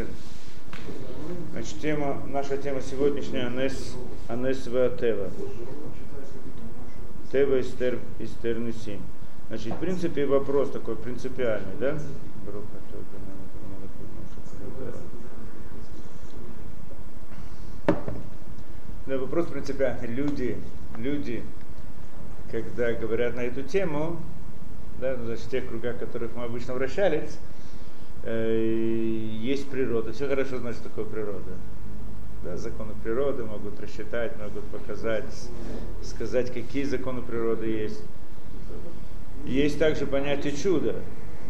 Беседа. Значит, тема, наша тема сегодняшняя Анес, Анес Тева. Тева Истер, Истер Несим. Значит, в принципе, вопрос такой принципиальный, да? Да, вопрос принципиальный. Люди, люди, когда говорят на эту тему, да, ну, значит, в тех кругах, в которых мы обычно вращались, есть природа. Все хорошо знать, что такое природа. Да, законы природы могут рассчитать, могут показать, сказать, какие законы природы есть. Есть также понятие чуда.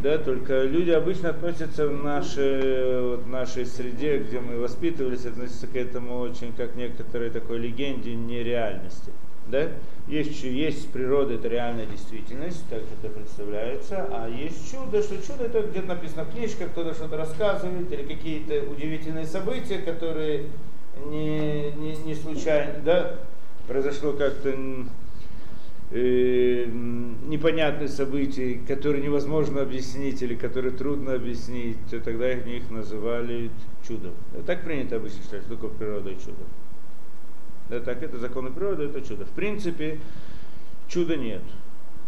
Да, только люди обычно относятся в нашей, вот, нашей среде, где мы воспитывались, относятся к этому очень как некоторой такой легенде нереальности. Да? Есть, есть природа, это реальная действительность, так это представляется, а есть чудо, что чудо это где-то написано в книжках, кто-то что-то рассказывает, или какие-то удивительные события, которые не, не, не случайно, да, произошло как-то э, непонятные события, которые невозможно объяснить или которые трудно объяснить, то тогда их, них называли чудом. Так принято обычно считать, что такое природа и чудо. Да, так это законы природы, это чудо. В принципе, чуда нет.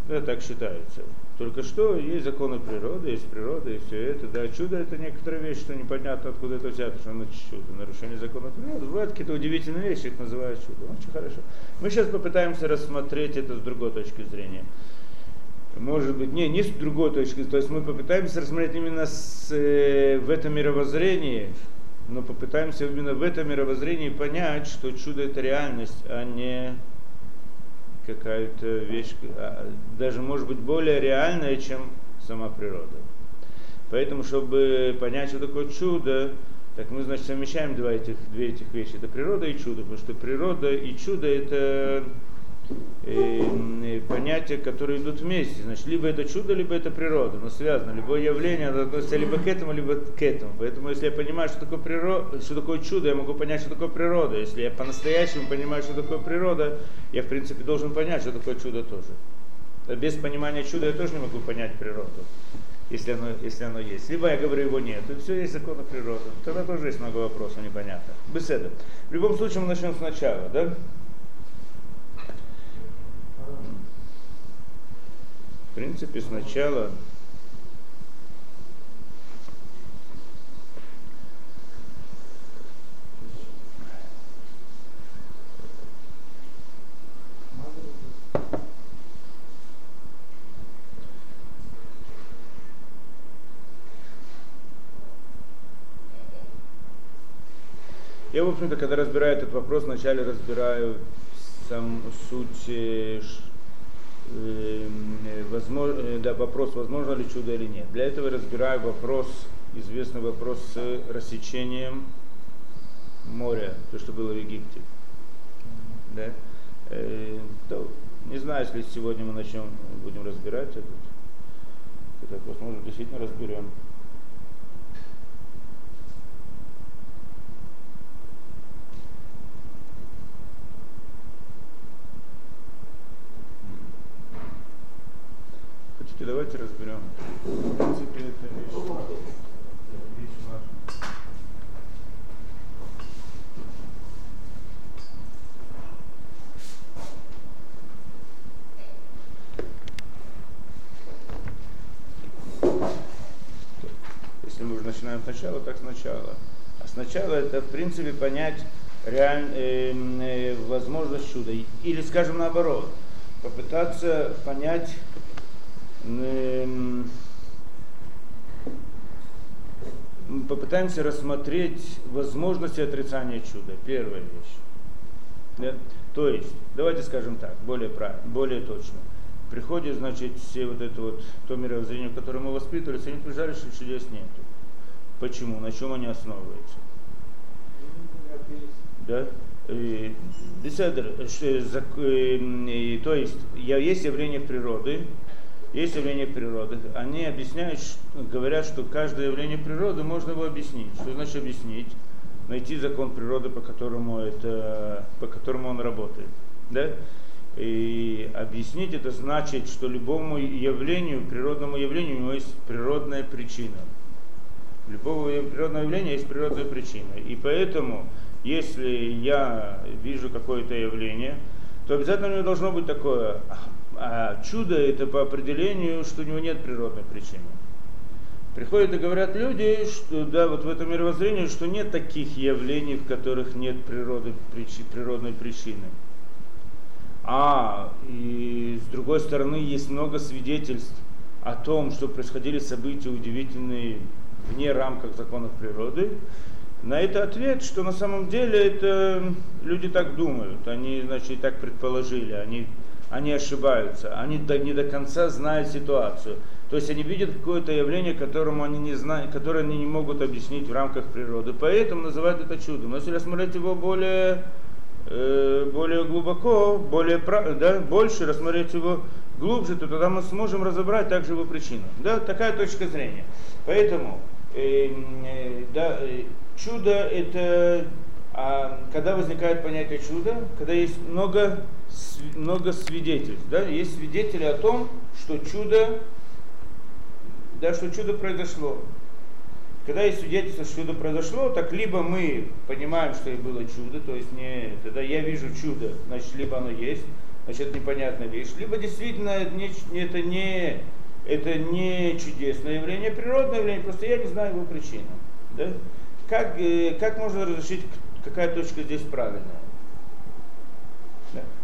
Да, так считается. Только что есть законы природы, есть природа и все это. Да, чудо это некоторая вещь, что непонятно откуда это взято, что оно чудо. Нарушение закона природы. Бывают какие-то удивительные вещи, их называют чудо. Очень хорошо. Мы сейчас попытаемся рассмотреть это с другой точки зрения. Может быть, не, не с другой точки, то есть мы попытаемся рассмотреть именно с, э, в этом мировоззрении, но попытаемся именно в этом мировоззрении понять, что чудо это реальность, а не какая-то вещь, а, даже может быть более реальная, чем сама природа. Поэтому, чтобы понять, что такое чудо, так мы, значит, совмещаем два этих, две этих вещи. Это природа и чудо, потому что природа и чудо это понятия, которые идут вместе. Значит, либо это чудо, либо это природа, но связано. Любое явление относится либо к этому, либо к этому. Поэтому, если я понимаю, что такое, природа, что такое чудо, я могу понять, что такое природа. Если я по-настоящему понимаю, что такое природа, я, в принципе, должен понять, что такое чудо тоже. Без понимания чуда я тоже не могу понять природу, если оно, если оно есть. Либо я говорю, его нет, и все есть законы природы. Тогда тоже есть много вопросов непонятных. Беседа. В любом случае мы начнем сначала, да? В принципе, сначала Я, в общем-то, когда разбираю этот вопрос, вначале разбираю сам суть возможно, э, да, вопрос, возможно ли чудо или нет. Для этого разбираю вопрос, известный вопрос с рассечением моря, то, что было в Египте. Да? Э, то, не знаю, если сегодня мы начнем, будем разбирать этот, этот вопрос, может, действительно разберем. Хотите, давайте разберем. В принципе, это вещь, вещь важная. Если мы уже начинаем сначала, так сначала. А сначала это, в принципе, понять реаль, э, э, возможность чуда. Или, скажем, наоборот, попытаться понять попытаемся рассмотреть возможности отрицания чуда. Первая вещь. То есть, давайте скажем так, более, правильно, более точно. Приходит, значит, все вот это вот, то мировоззрение, в котором мы воспитывались, они утверждали, что чудес нету. Почему? На чем они основываются? Да? Беседер, то есть, есть явление природы, есть явление природы. Они объясняют, говорят, что каждое явление природы можно его объяснить. Что значит объяснить? Найти закон природы, по которому, это, по которому он работает. Да? И объяснить это значит, что любому явлению, природному явлению, у него есть природная причина. любого природного явления есть природная причина. И поэтому, если я вижу какое-то явление, то обязательно у него должно быть такое. А чудо это по определению, что у него нет природной причины. Приходят и говорят люди, что да, вот в этом мировоззрении, что нет таких явлений, в которых нет природы, причи, природной причины. А и с другой стороны есть много свидетельств о том, что происходили события удивительные вне рамках законов природы. На это ответ, что на самом деле это люди так думают, они, значит, так предположили, они, они ошибаются, они не до конца знают ситуацию. То есть они видят какое-то явление, которому они не знают, которое они не могут объяснить в рамках природы. Поэтому называют это чудом. Но если рассмотреть его более, э, более глубоко, более, да, больше, рассмотреть его глубже, то тогда мы сможем разобрать также его причину. Да, такая точка зрения. Поэтому э, э, да, э, чудо это а когда возникает понятие чуда, когда есть много, много свидетельств, да, есть свидетели о том, что чудо да, что чудо произошло. Когда есть свидетельство, что чудо произошло, так либо мы понимаем, что и было чудо, то есть не, тогда я вижу чудо, значит, либо оно есть, значит, это непонятная вещь, либо действительно это не, это не, это не чудесное явление, а природное явление, просто я не знаю его причину. Да? Как, э, как можно разрешить, какая точка здесь правильная?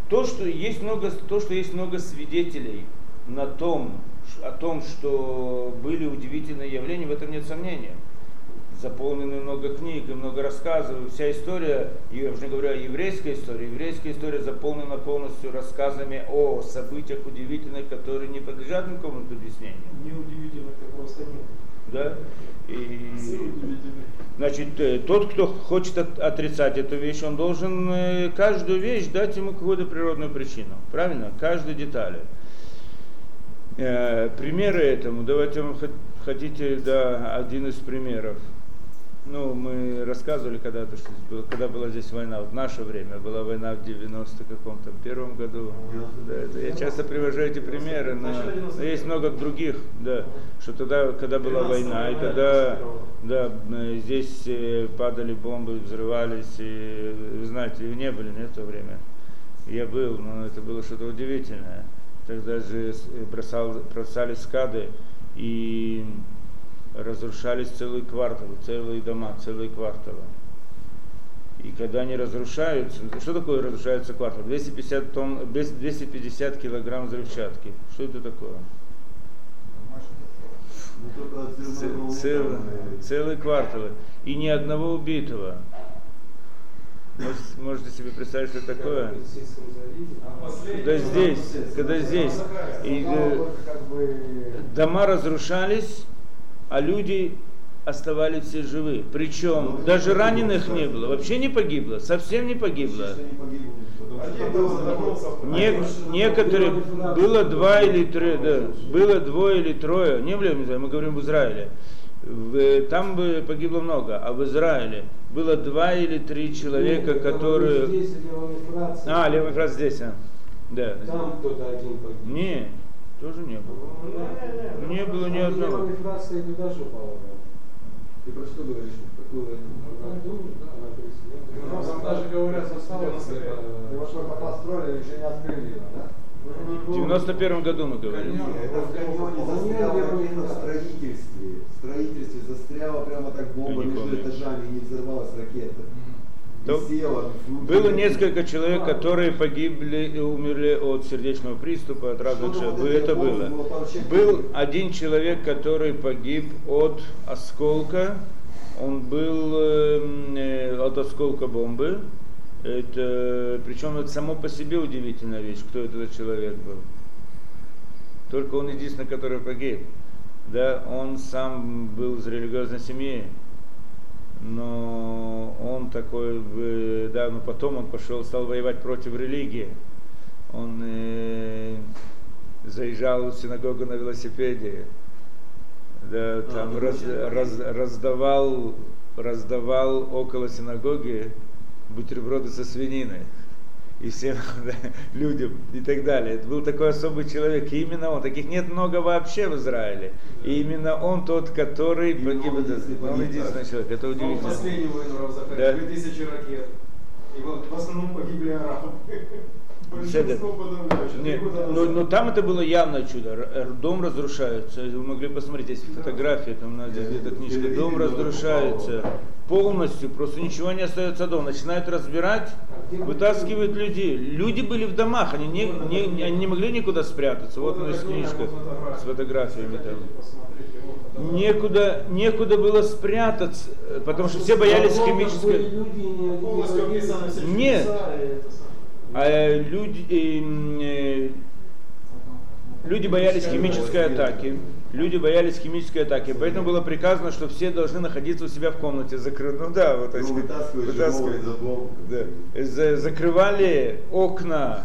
То, что есть много, то, что есть много свидетелей на том, о том, что были удивительные явления, в этом нет сомнения. Заполнены много книг и много рассказов. Вся история, я уже не говорю о еврейской истории, еврейская история заполнена полностью рассказами о событиях удивительных, которые не подлежат никакому объяснению. Неудивительных просто нет. Да? И, значит, э, тот, кто хочет отрицать эту вещь, он должен э, каждую вещь дать ему какую-то природную причину. Правильно? Каждой детали. Э, примеры этому, давайте вам хотите, да, один из примеров. Ну, мы рассказывали когда-то, что когда была здесь война, в наше время была война в 90 каком-то первом году. Да, это, я часто привожу эти примеры, но, но есть много других, да, что тогда, когда была война, и тогда, да, здесь э, падали бомбы, взрывались, и, вы знаете, не были, нет, в то время. Я был, но это было что-то удивительное тогда же э, бросал, бросали скады и разрушались целые кварталы, целые дома, целые кварталы. И когда они разрушаются, что такое разрушается квартал? 250, тонн, 250 килограмм взрывчатки. Что это такое? Целые, целые кварталы. И ни одного убитого. Можете, можете себе представить, что такое? Когда здесь, когда здесь. И, э, дома разрушались, а люди оставались все живы. Причем даже раненых не было, вообще не погибло, совсем не погибло. Не, некоторые, было два или три, да, было двое или трое, не в мы говорим в Израиле. В, там бы погибло много, а в Израиле было два или три человека, Нет, которые... Здесь, а, левый фраз здесь, а. Да. Там кто-то один погиб. Не, тоже не было. Ну, не, было ни одного. Ты про что говоришь? Какую ну, там даже говорят, осталось. Его только построили, еще не открыли его, да? В 91 году мы говорим. Это в каньоне застряло именно в строительстве. В строительстве застряла прямо так бомба между этажами и не взорвалась ракета. То было несколько человек, которые погибли и умерли от сердечного приступа, от разных ну, Это было. Был один человек, который погиб от осколка. Он был эм, э, от осколка бомбы. Это, причем это само по себе удивительная вещь, кто этот человек был. Только он единственный, который погиб. Да, он сам был из религиозной семьи, но он такой, да, но потом он пошел, стал воевать против религии. Он э, заезжал в синагогу на велосипеде, да, там а, раз, раз, раздавал, раздавал около синагоги бутерброды со свининой. И всем да, людям и так далее. Это был такой особый человек. И именно он. Таких нет много вообще в Израиле. И именно он тот, который И погиб. он единственный Он единственный человек. Это Он удивительно. последний воин Равзаха, Да. 2000 ракет. И вот в основном погибли арабы. Нет, но, но там это было явное чудо. Р- Дом разрушается. Вы могли посмотреть, есть фотографии, там надо где-то книжка. Дом разрушается полностью, просто ничего не остается дома. Начинают разбирать, вытаскивают людей. Люди были в домах, они не, не, они не могли никуда спрятаться. Вот у нас книжка с фотографиями там. Некуда, некуда было спрятаться, э, потому что все боялись химической... Нет. А люди, эм, э, люди боялись химической атаки. Люди боялись химической атаки. Поэтому было приказано, что все должны находиться у себя в комнате закрыты. Ну да, вот Ну, из обломков. Да. За- закрывали окна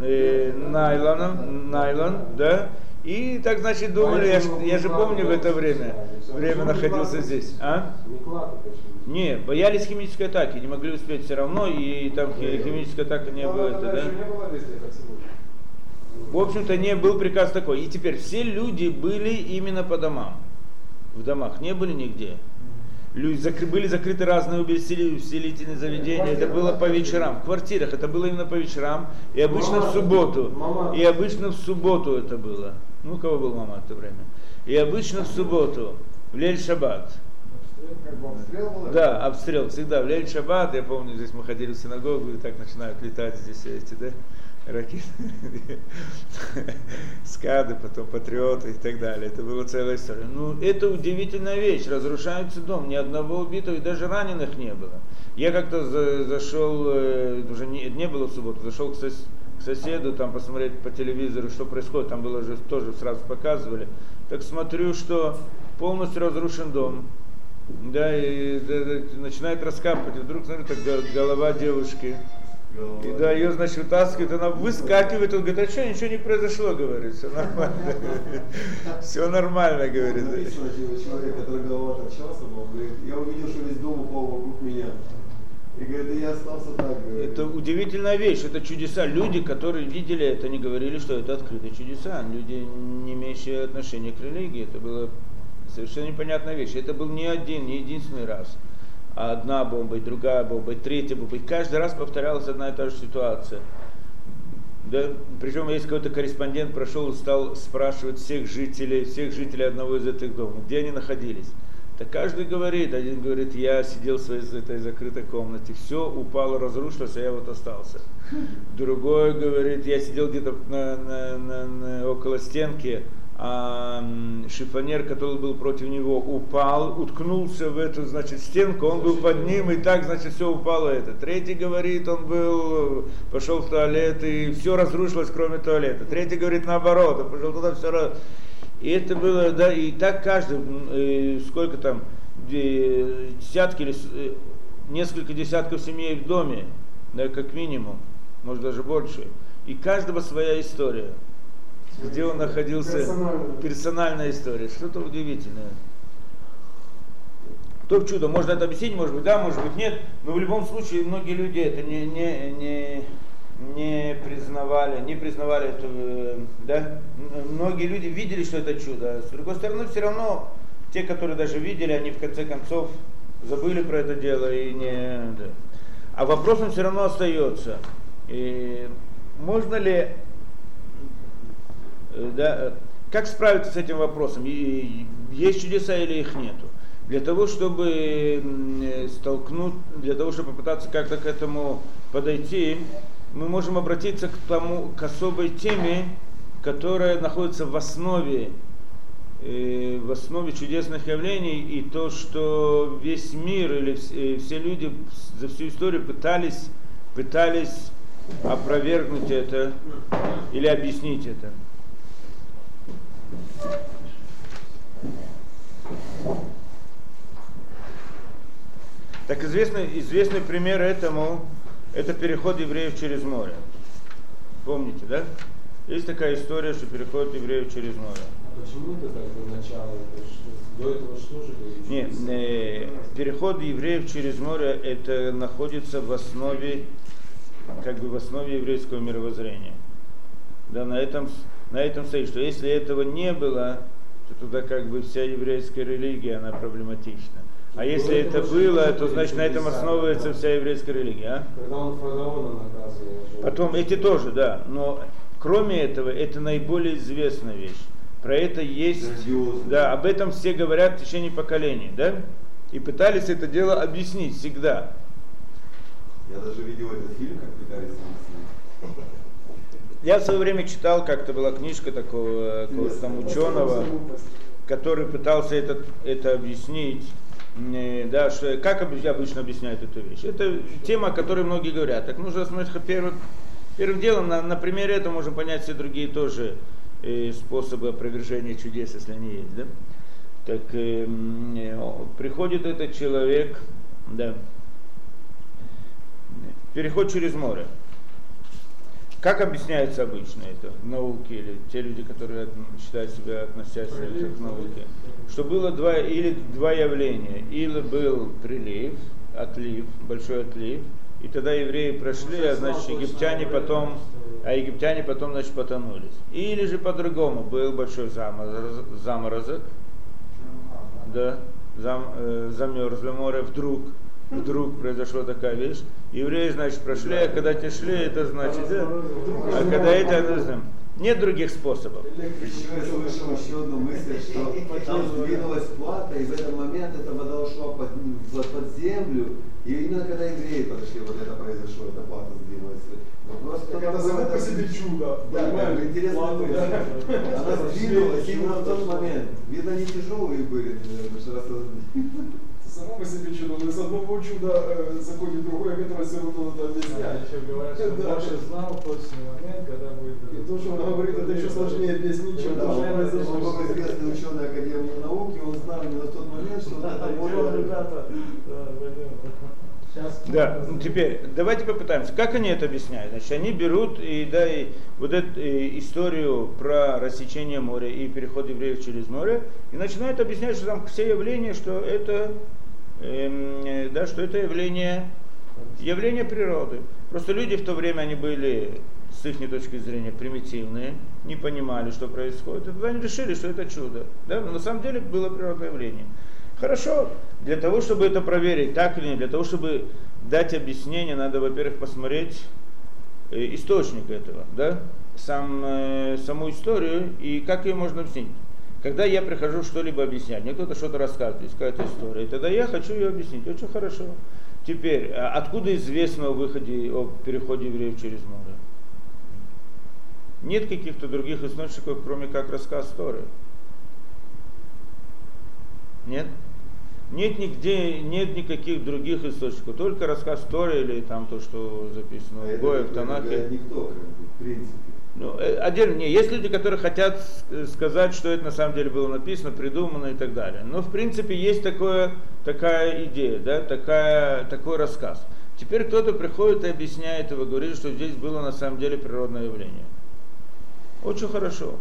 э, найлоном, найлон, да, и так, значит, думали, я, я же помню в это время, время находился здесь, а? Не, боялись химической атаки, не могли успеть все равно, и там хи- химическая атака не Но было, это, да? В общем-то, не был приказ такой. И теперь все люди были именно по домам. В домах не были нигде. Люди, закры- были закрыты разные увесели- увеселительные заведения. Это было по вечерам. В квартирах это было именно по вечерам. И обычно в субботу. И обычно в субботу это было. Ну, у кого был мама в это время? И обычно в субботу, в Лель Шаббат. Обстрел? Да, обстрел всегда. В Лель Шаббат, я помню, здесь мы ходили в синагогу, и так начинают летать здесь эти, да, ракеты. Скады, потом патриоты и так далее. Это была целая история. Ну, это удивительная вещь. Разрушается дом, ни одного убитого и даже раненых не было. Я как-то за- зашел, э, уже не, не было в субботу, зашел к, сос- к соседу, там посмотреть по телевизору, что происходит. Там было же тоже сразу показывали. Так смотрю, что полностью разрушен дом. Да, и да, начинает раскапывать, вдруг, смотрю, так го- голова девушки. И да, ее, значит, вытаскивает, она выскакивает, он говорит, а что, ничего не произошло, говорит, все нормально. Все нормально, говорит. Написано, типа, человек, который голова торчался, он говорит, я увидел, что весь дом упал вокруг меня. И говорит, я остался так, говорит. Это удивительная вещь, это чудеса. Люди, которые видели это, не говорили, что это открытые чудеса. Люди, не имеющие отношения к религии, это было совершенно непонятная вещь. Это был не один, не единственный раз. Одна бомба, и другая бомба, и третья бомба. И каждый раз повторялась одна и та же ситуация. Да, причем есть какой-то корреспондент прошел и стал спрашивать всех жителей, всех жителей одного из этих домов, где они находились. Так каждый говорит, один говорит, я сидел в своей этой закрытой комнате, все упало, разрушилось, а я вот остался. Другой говорит, я сидел где-то на- на- на- на- около стенки, а шифонер, который был против него, упал, уткнулся в эту, значит, стенку, он был под ним, и так, значит, все упало это. Третий говорит, он был, пошел в туалет, и все разрушилось, кроме туалета. Третий говорит, наоборот, он пошел туда, все раз. И это было, да, и так каждый, э, сколько там, десятки или э, несколько десятков семей в доме, да, как минимум, может даже больше. И каждого своя история. Где он находился, Персональная. персональная история, что-то удивительное. То чудо, можно это объяснить, может быть, да, может быть, нет, но в любом случае многие люди это не, не, не, не признавали, не признавали это, э, да, многие люди видели, что это чудо, а с другой стороны, все равно, те, которые даже видели, они в конце концов забыли про это дело и не, да. А вопросом все равно остается, и можно ли да, э, как справиться с этим вопросом? Есть чудеса или их нету? Для того, чтобы э, столкнуть, для того, чтобы попытаться как-то к этому подойти, мы можем обратиться к тому, к особой теме, которая находится в основе, э, в основе чудесных явлений, и то, что весь мир или вс- э, все люди за всю историю пытались, пытались опровергнуть это или объяснить это. Так известный, известный пример этому, это переход евреев через море. Помните, да? Есть такая история, что переход евреев через море. Почему это как бы начало? До этого что же было? Нет, э, переход евреев через море это находится в основе как бы в основе еврейского мировоззрения. Да, на этом, на этом стоит, что если этого не было, то тогда как бы вся еврейская религия, она проблематична. А если это было, то значит на этом основывается вся еврейская религия. А? Когда он фараона наказывал. Потом эти тоже, да. Но кроме этого, это наиболее известная вещь. Про это есть, да, об этом все говорят в течение поколений, да? И пытались это дело объяснить всегда. Я даже видел этот фильм, как пытались объяснить. Я в свое время читал, как-то была книжка такого какого-то там ученого, который пытался это, это объяснить, э, да, что, как обы- обычно объясняют эту вещь. Это тема, о которой многие говорят. Так нужно смотреть первым, первым делом, на, на примере этого можно понять все другие тоже э, способы опровержения чудес, если они есть. Да? Так э, э, приходит этот человек, да, переход через море. Как объясняется обычно это в науке или те люди, которые от- считают себя относящимися к науке? Что было два, или два явления. Или был прилив, отлив, большой отлив, и тогда евреи прошли, а значит египтяне потом, а египтяне потом, значит, потонулись. Или же по-другому, был большой заморозок, заморозок да, зам, э, замерзло море, вдруг, вдруг произошла такая вещь. Евреи, значит, прошли, а когда те шли, это значит, да, а когда это, это знаем. нет других способов. Еще я слышал еще одну мысль, что там сдвинулась плата, и в этот момент эта вода ушла под, под землю, и именно когда евреи подошли, вот это произошло, эта плата сдвинулась. Вопрос, кто Так это само по себе чудо. Да, как интересная Ладно, мысль. да. Она сдвинулась именно в тот момент. Видно, не тяжелые были, наверное, что раз Само по себе чудо. Но из одного чуда э, заходит другое, которое все равно надо Да, объяснять. еще говорят, что Да. Моше знал точный момент, когда будет... И то, что он говорит, это еще сложнее объяснить, чем Да, то, что он, он произошло. был известный ученый Академии науки, он знал именно в тот момент, что это море... ребята, да. Сейчас Да, ну, теперь давайте попытаемся. Как они это объясняют? Значит, они берут и, да, и вот эту э, историю про рассечение моря и переход евреев через море и начинают объяснять, что там все явления, что это, э, да, что это явление, явление природы. Просто люди в то время они были с их точки зрения примитивные, не понимали, что происходит. И тогда они решили, что это чудо. Да? Но на самом деле было природное явление. Хорошо, для того, чтобы это проверить, так или нет, для того, чтобы дать объяснение, надо, во-первых, посмотреть э, источник этого, да, Сам, э, саму историю и как ее можно объяснить. Когда я прихожу что-либо объяснять, мне кто-то что-то рассказывает, есть какая-то история, и тогда я хочу ее объяснить, очень хорошо. Теперь, а откуда известно о выходе, о переходе евреев через море? Нет каких-то других источников, кроме как рассказ Торы. Нет? Нет нигде, нет никаких других источников, только рассказ Торы или там то, что записано А в это Гое, в не Танахе. как бы, в принципе. Ну, э, отдельно, не, есть люди, которые хотят с- сказать, что это на самом деле было написано, придумано и так далее. Но в принципе есть такое, такая идея, да, такая, такой рассказ. Теперь кто-то приходит и объясняет его, говорит, что здесь было на самом деле природное явление. Очень хорошо.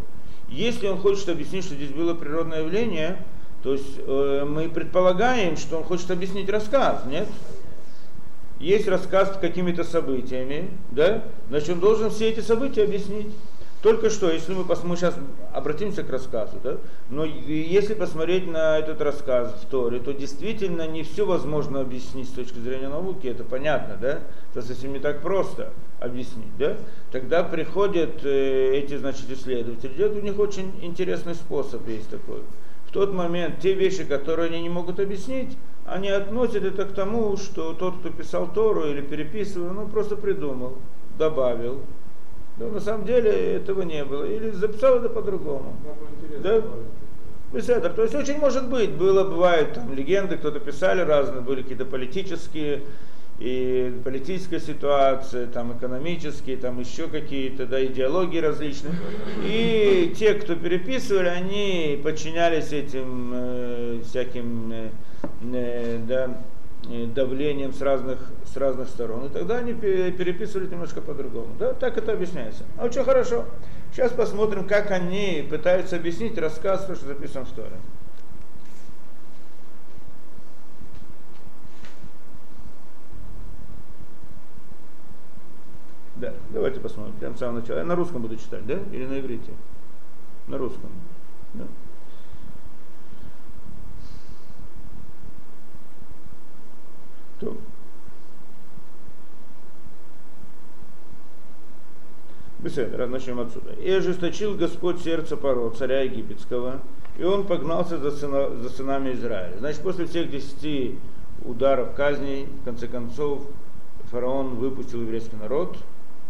Если он хочет объяснить, что здесь было природное явление, то есть э, мы предполагаем, что он хочет объяснить рассказ, нет? Есть рассказ с какими-то событиями, да? Значит, он должен все эти события объяснить. Только что, если мы, пос- мы сейчас обратимся к рассказу, да? но если посмотреть на этот рассказ в Торе, то действительно не все возможно объяснить с точки зрения науки, это понятно, да? Это совсем не так просто объяснить, да? Тогда приходят э, эти, значит, исследователи, делают у них очень интересный способ есть такой. В тот момент те вещи, которые они не могут объяснить, они относят это к тому, что тот, кто писал Тору или переписывал, ну просто придумал, добавил. Но на самом деле этого не было. Или записал это по-другому. Да? Беседа. То есть очень может быть, было, бывает там легенды, кто-то писали разные, были какие-то политические, и политическая ситуация, там экономические, там еще какие-то, да, идеологии различные. И те, кто переписывали, они подчинялись этим э, всяким э, да, э, давлением с разных, с разных сторон. И тогда они пе- переписывали немножко по-другому. Да? Так это объясняется. А очень хорошо. Сейчас посмотрим, как они пытаются объяснить рассказ, то, что записан в Торе. Давайте посмотрим, прямо с самого начала. Я на русском буду читать, да? Или на иврите? На русском. Да. То. Беседа, начнем отсюда. И ожесточил Господь сердце Паро, царя египетского, и он погнался за, сына, за сынами Израиля. Значит, после всех десяти ударов казней, в конце концов, фараон выпустил еврейский народ,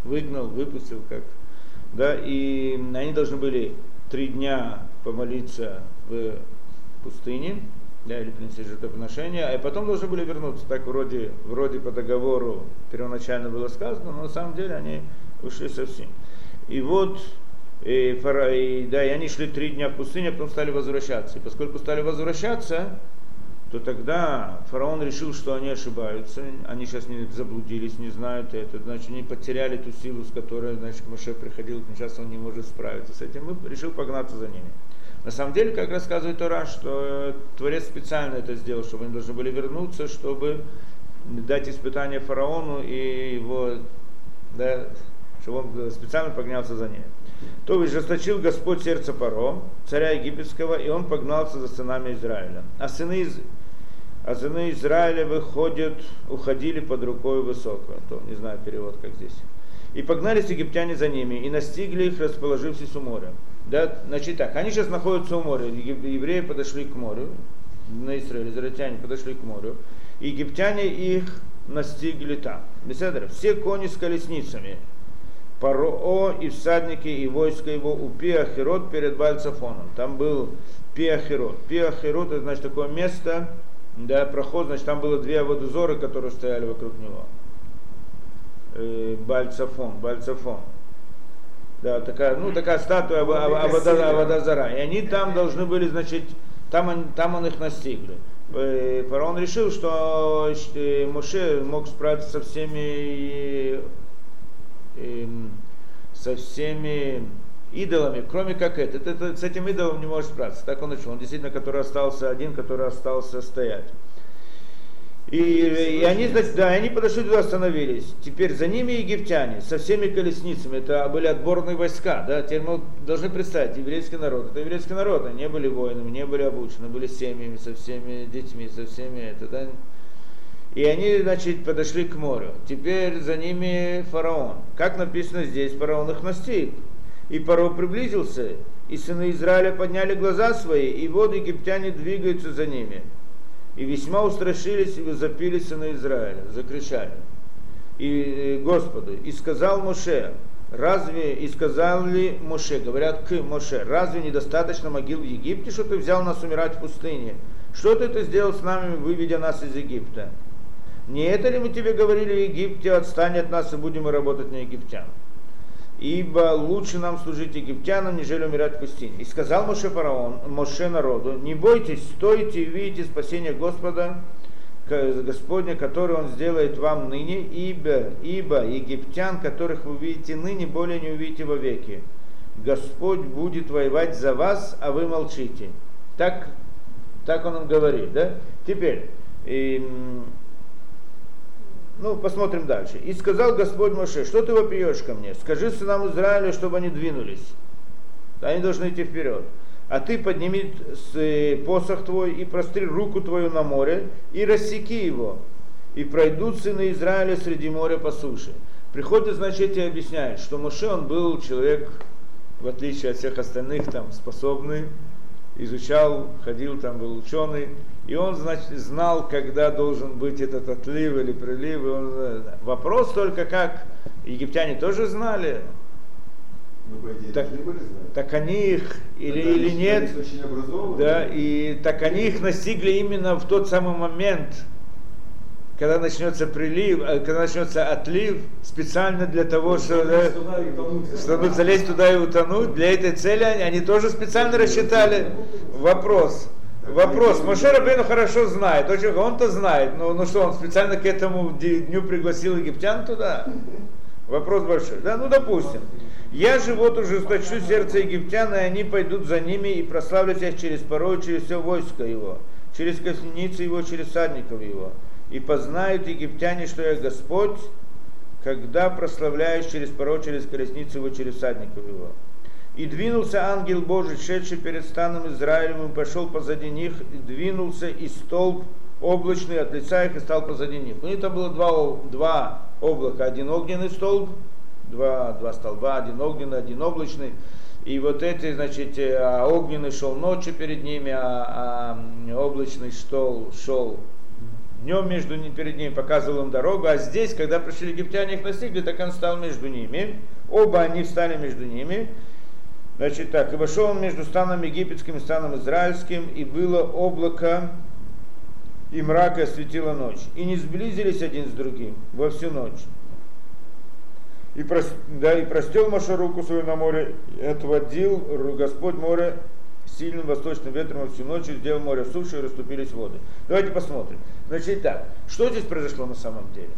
выгнал, выпустил, как, да, и они должны были три дня помолиться в пустыне, да, или принести жертвоприношение, а потом должны были вернуться. Так вроде, вроде по договору первоначально было сказано, но на самом деле они ушли совсем. И вот и, и, да, и они шли три дня в пустыне, а потом стали возвращаться. И поскольку стали возвращаться, то тогда фараон решил, что они ошибаются, они сейчас не заблудились, не знают это, значит, они потеряли ту силу, с которой, значит, Моше приходил, сейчас он не может справиться с этим, и решил погнаться за ними. На самом деле, как рассказывает Тора, что Творец специально это сделал, чтобы они должны были вернуться, чтобы дать испытание фараону и его, да, чтобы он специально погнался за ними. То жесточил Господь сердце Паро, царя египетского, и он погнался за сынами Израиля. А сыны, из... а сыны Израиля выходят, уходили под рукой высокую. То, не знаю перевод, как здесь. И погнались египтяне за ними, и настигли их, расположившись у моря. Да, значит так, они сейчас находятся у моря, евреи подошли к морю, на Израиль, израильтяне подошли к морю, египтяне их настигли там. Беседер, все кони с колесницами, Пароо и всадники и войско его у Пиахирот перед Бальцафоном. Там был Пиахирот. Пиахирот это значит такое место, да, проход, значит там было две водозоры, которые стояли вокруг него. Э, Бальцафон, Бальцафон. Да, такая, ну, такая статуя Авадазара. И они там должны были, значит, там, он, там он их настигли. Э, фараон решил, что э, Моше мог справиться со всеми Эм, со всеми идолами, кроме как это. это, с этим идолом не может справиться. Так он начал. Он действительно, который остался один, который остался стоять. И, и они, значит, да, они подошли туда, остановились. Теперь за ними египтяне со всеми колесницами. Это были отборные войска. Да? Теперь мы должны представить, еврейский народ. Это еврейский народ. Они не были воинами, не были обучены, были семьями, со всеми детьми, со всеми это. Да? И они, значит, подошли к морю. Теперь за ними фараон. Как написано здесь, фараон их настиг. И фараон приблизился, и сыны Израиля подняли глаза свои, и вот египтяне двигаются за ними. И весьма устрашились и возопили сыны Израиля, закричали. И э, Господу, и сказал Моше, разве, и сказал ли Моше, говорят к Моше, разве недостаточно могил в Египте, что ты взял нас умирать в пустыне? Что ты это сделал с нами, выведя нас из Египта? Не это ли мы тебе говорили в Египте, отстань от нас и будем мы работать на египтян? Ибо лучше нам служить египтянам, нежели умирать в пустыне. И сказал Моше фараон, Моше народу, не бойтесь, стойте и видите спасение Господа, Господня, который Он сделает вам ныне, ибо, ибо египтян, которых вы видите ныне, более не увидите вовеки. Господь будет воевать за вас, а вы молчите. Так, так он им говорит, да? Теперь, и, ну, посмотрим дальше. И сказал Господь Моше, что ты вопиешь ко мне? Скажи сынам Израиля, чтобы они двинулись. Они должны идти вперед. А ты подними э, посох твой и простри руку твою на море и рассеки его. И пройдут сыны Израиля среди моря по суше. Приходит, значит, и объясняет, что Моше, он был человек, в отличие от всех остальных, там, способный, изучал, ходил, там был ученый, и он, значит, знал, когда должен быть этот отлив или прилив. И он... Э, вопрос только как, египтяне тоже знали, ну, идее, так, так они их или, или нет, да, и так они их настигли именно в тот самый момент, когда начнется прилив, э, когда начнется отлив, специально для того, чтобы, чтобы залезть туда и утонуть, для этой цели они, они тоже специально рассчитали. Вопрос. Вопрос. Моше Рабейну хорошо знает. Очень, он-то знает. Ну, ну что, он специально к этому дню пригласил египтян туда? Вопрос большой. Да, ну допустим. Я же вот ужесточу сердце египтян, и они пойдут за ними и прославлят их через порой, через все войско его, через косницы его, через садников его. И познают египтяне, что я Господь, когда прославляешь через поро, через колесницу его, через садников его. И двинулся ангел Божий, шедший перед станом Израилем, и пошел позади них, и двинулся, и столб облачный от лица их и стал позади них. У них там было два, два облака, один огненный столб, два, два столба, один огненный, один облачный. И вот эти, значит, э, а огненный шел ночью перед ними, а, а облачный стол шел днем между ними, перед ними, показывал им дорогу. А здесь, когда пришли египтяне, их настигли, так он стал между ними. Оба они встали между ними. Значит так, и вошел он между станом египетским и станом израильским, и было облако, и мрак, осветила ночь. И не сблизились один с другим во всю ночь. И, прос, да, и простел Маша руку свою на море, и отводил Господь море сильным восточным ветром во всю ночь, и сделал море суше, и расступились воды. Давайте посмотрим. Значит так, что здесь произошло на самом деле?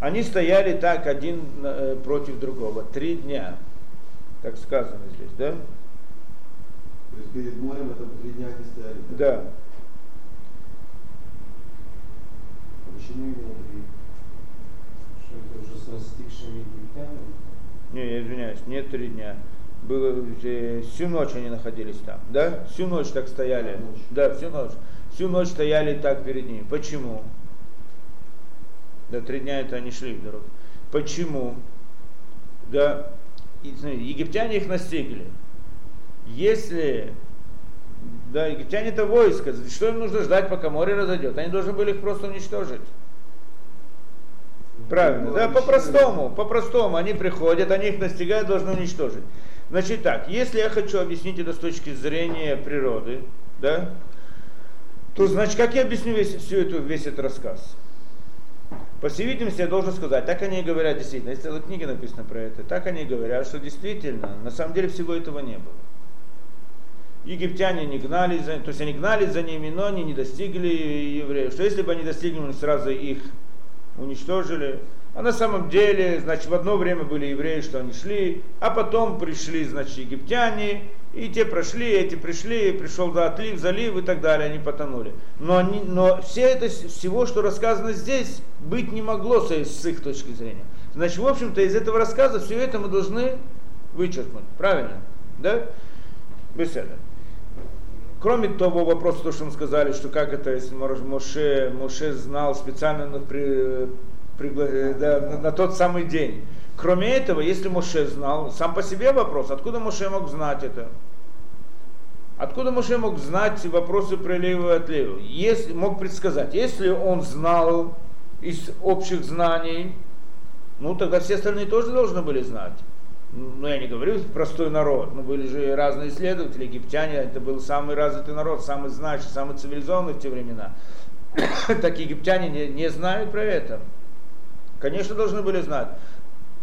Они стояли так один э, против другого три дня. Так сказано здесь, да? То есть перед морем это три дня они стояли? Да. А почему именно три? Что это уже с настигшими египтянами? Не, я извиняюсь, не три дня. Было, э, всю ночь они находились там, да? Всю ночь так стояли. Ночь. Да, всю ночь. Всю ночь стояли так перед ними. Почему? Да, три дня это они шли в дорогу. Почему? Да, египтяне их настигли. Если да, египтяне это войско, что им нужно ждать, пока море разойдет? Они должны были их просто уничтожить. Правильно, да, по-простому, по-простому. Они приходят, они их настигают, должны уничтожить. Значит так, если я хочу объяснить это с точки зрения природы, да, то значит, как я объясню весь, всю эту, весь этот рассказ? По всей видимости, я должен сказать, так они и говорят действительно, если целая книга написана про это, так они и говорят, что действительно, на самом деле всего этого не было. Египтяне не гнались за то есть они гнались за ними, но они не достигли евреев. Что если бы они достигли, мы сразу их уничтожили. А на самом деле, значит, в одно время были евреи, что они шли, а потом пришли, значит, египтяне, и те прошли, эти пришли, пришел за отлив, залив и так далее, они потонули. Но, они, но все это, всего, что рассказано здесь, быть не могло с, с их точки зрения. Значит, в общем-то, из этого рассказа все это мы должны вычеркнуть. Правильно? Да? Беседа. Кроме того вопроса, то, что мы сказали, что как это, если Моше, Моше знал специально при, да, на, тот самый день. Кроме этого, если Моше знал, сам по себе вопрос, откуда Моше мог знать это? Откуда Моше мог знать вопросы про левую и отлеву? Если, мог предсказать, если он знал из общих знаний, ну тогда все остальные тоже должны были знать. Ну, я не говорю простой народ, но были же разные исследователи, египтяне, это был самый развитый народ, самый значимый, самый цивилизованный в те времена. так египтяне не, не знают про это. Конечно, должны были знать.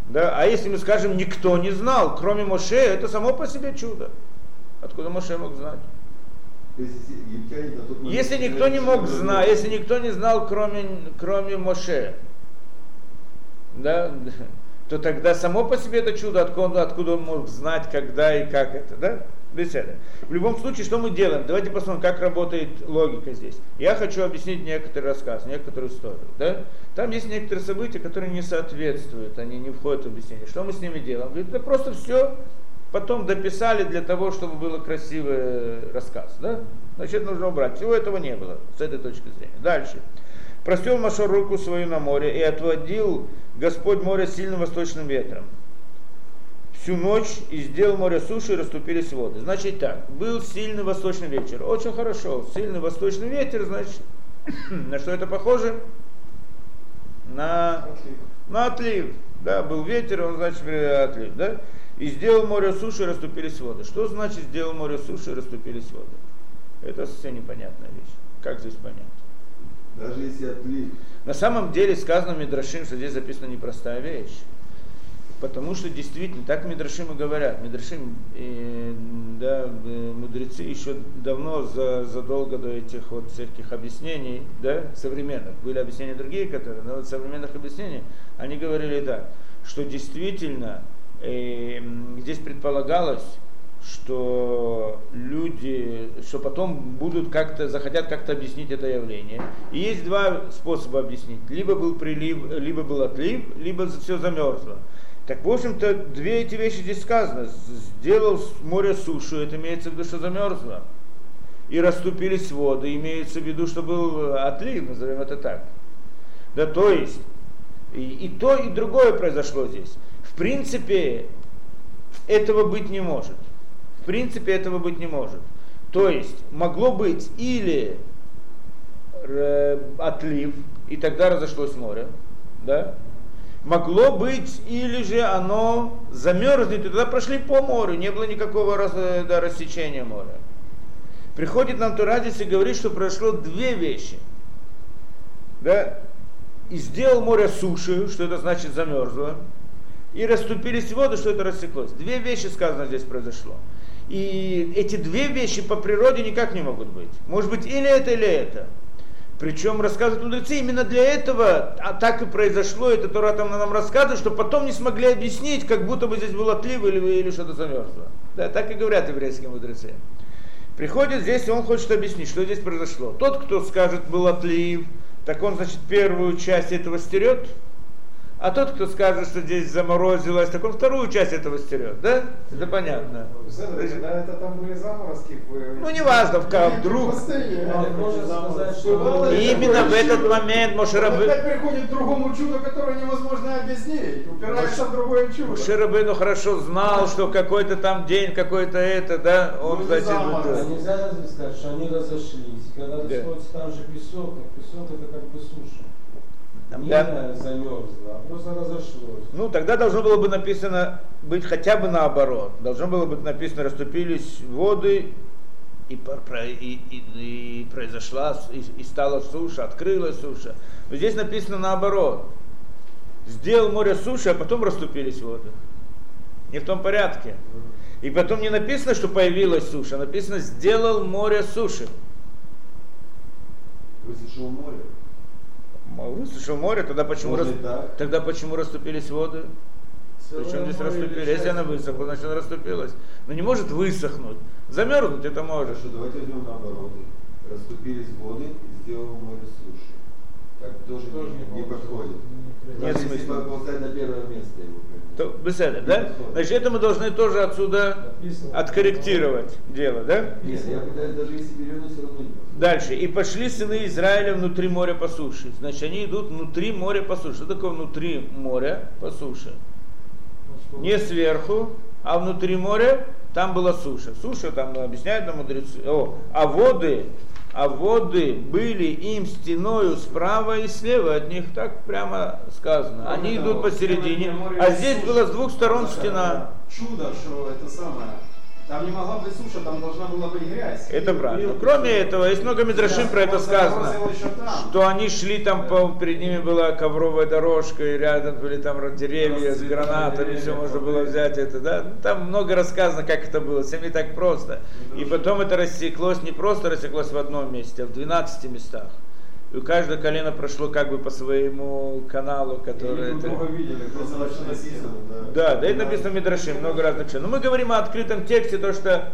Да? А если мы скажем, никто не знал, кроме Моше, это само по себе чудо. Откуда Моше мог знать? Если никто не мог знать, если никто не знал, кроме, кроме Моше, да, то тогда само по себе это чудо, откуда, откуда он мог знать, когда и как это, да? Беседа. В любом случае, что мы делаем? Давайте посмотрим, как работает логика здесь. Я хочу объяснить некоторый рассказ, некоторую историю. Да? Там есть некоторые события, которые не соответствуют, они не входят в объяснение. Что мы с ними делаем? Говорит, это просто все потом дописали для того, чтобы был красивый рассказ. Да? Значит, нужно убрать. Всего этого не было с этой точки зрения. Дальше. Простел Машор руку свою на море и отводил Господь море сильным восточным ветром всю ночь и сделал море суши и расступились воды. Значит так, был сильный восточный ветер. Очень хорошо. Сильный восточный ветер, значит, на что это похоже? На отлив. На отлив. Да, был ветер, он значит отлив, да? И сделал море суши и расступились воды. Что значит сделал море суши и расступились воды? Это совсем непонятная вещь. Как здесь понять? Даже если отлив. На самом деле сказано Мидрашим, что здесь записана непростая вещь. Потому что действительно, так Мидрашим и говорят. Мидрашим, э, да, мудрецы еще давно, за, задолго до этих вот всяких объяснений, да, современных, были объяснения другие, которые, но вот современных объяснений, они говорили так, что действительно э, здесь предполагалось, что люди, что потом будут как-то, захотят как-то объяснить это явление. И есть два способа объяснить. Либо был прилив, либо был отлив, либо все замерзло. Так, в общем-то, две эти вещи здесь сказано. Сделал море сушу, это имеется в виду, что замерзло. И расступились воды, имеется в виду, что был отлив, назовем это так. Да, то есть, и, и то, и другое произошло здесь. В принципе, этого быть не может. В принципе, этого быть не может. То есть, могло быть или э, отлив, и тогда разошлось море, да? Могло быть, или же оно замерзнет, и тогда прошли по морю, не было никакого рас, да, рассечения моря. Приходит нам Турадис и говорит, что произошло две вещи. Да? И сделал море суши, что это значит замерзло, и расступились воды, что это рассеклось. Две вещи сказано здесь произошло. И эти две вещи по природе никак не могут быть. Может быть или это, или это. Причем рассказывают мудрецы, именно для этого а так и произошло, это Тора там нам рассказывает, что потом не смогли объяснить, как будто бы здесь был отлив или, или что-то замерзло. Да, так и говорят еврейские мудрецы. Приходит здесь, и он хочет объяснить, что здесь произошло. Тот, кто скажет, был отлив, так он, значит, первую часть этого стерет, а тот, кто скажет, что здесь заморозилось, так он вторую часть этого стерет, да? Это понятно. Когда это там были заморозки, ну не важно, вдруг. Именно в этот момент Мошерабы... Опять приходит к другому чуду, которое невозможно объяснить. Упираешься в другое чудо. Мошерабыну хорошо знал, что какой-то там день, какой-то это, да, он, ну, значит, а нельзя сказать, что они разошлись. Когда да. там же песок, песок это как бы суша. Там, не да. замерзло, а просто разошлось. Ну, тогда должно было бы написано быть хотя бы наоборот. Должно было быть написано, расступились воды, и, и, и, и произошла, и, и стала суша, открылась суша. Но здесь написано наоборот. Сделал море суши, а потом расступились воды. Не в том порядке. И потом не написано, что появилась суша, написано, сделал море суши. Высушил море. Высушил море, тогда почему, рас... тогда почему расступились воды? Причем здесь расступились? Если она высохла, значит она расступилась. Но не может высохнуть. Замерзнуть это может. Хорошо, давайте возьмем наоборот. Расступились воды и сделал море суши. Так тоже, тоже не, не подходит. Нет смысла. Поставить на первое место его. То, беседа, да? Значит, это мы должны тоже отсюда откорректировать дело, да? Нет, я пытаюсь даже если берем, все равно не Дальше. И пошли сыны Израиля внутри моря по суше. Значит, они идут внутри моря по суше. Что такое внутри моря по суше? Не сверху, а внутри моря там была суша. Суша там объясняют нам мудрецы. О, а воды, а воды были им стеною справа и слева от них, так прямо сказано. Они идут посередине, а здесь была с двух сторон стена. Чудо, что это самое там не могла быть суша, там должна была быть грязь. Это правда. Кроме этого, есть много мидрашим про это сказано, что они шли там, по, перед ними была ковровая дорожка, и рядом были там деревья с гранатами, все можно было взять это, да. Ну, там много рассказано, как это было, всем не так просто. И потом это рассеклось, не просто рассеклось в одном месте, а в 12 местах. И у каждого колено прошло как бы по своему каналу, который... это... видели, просто написано, да. Да, да, это написано в Мидраши, много разных чего. Но мы говорим о открытом тексте, то что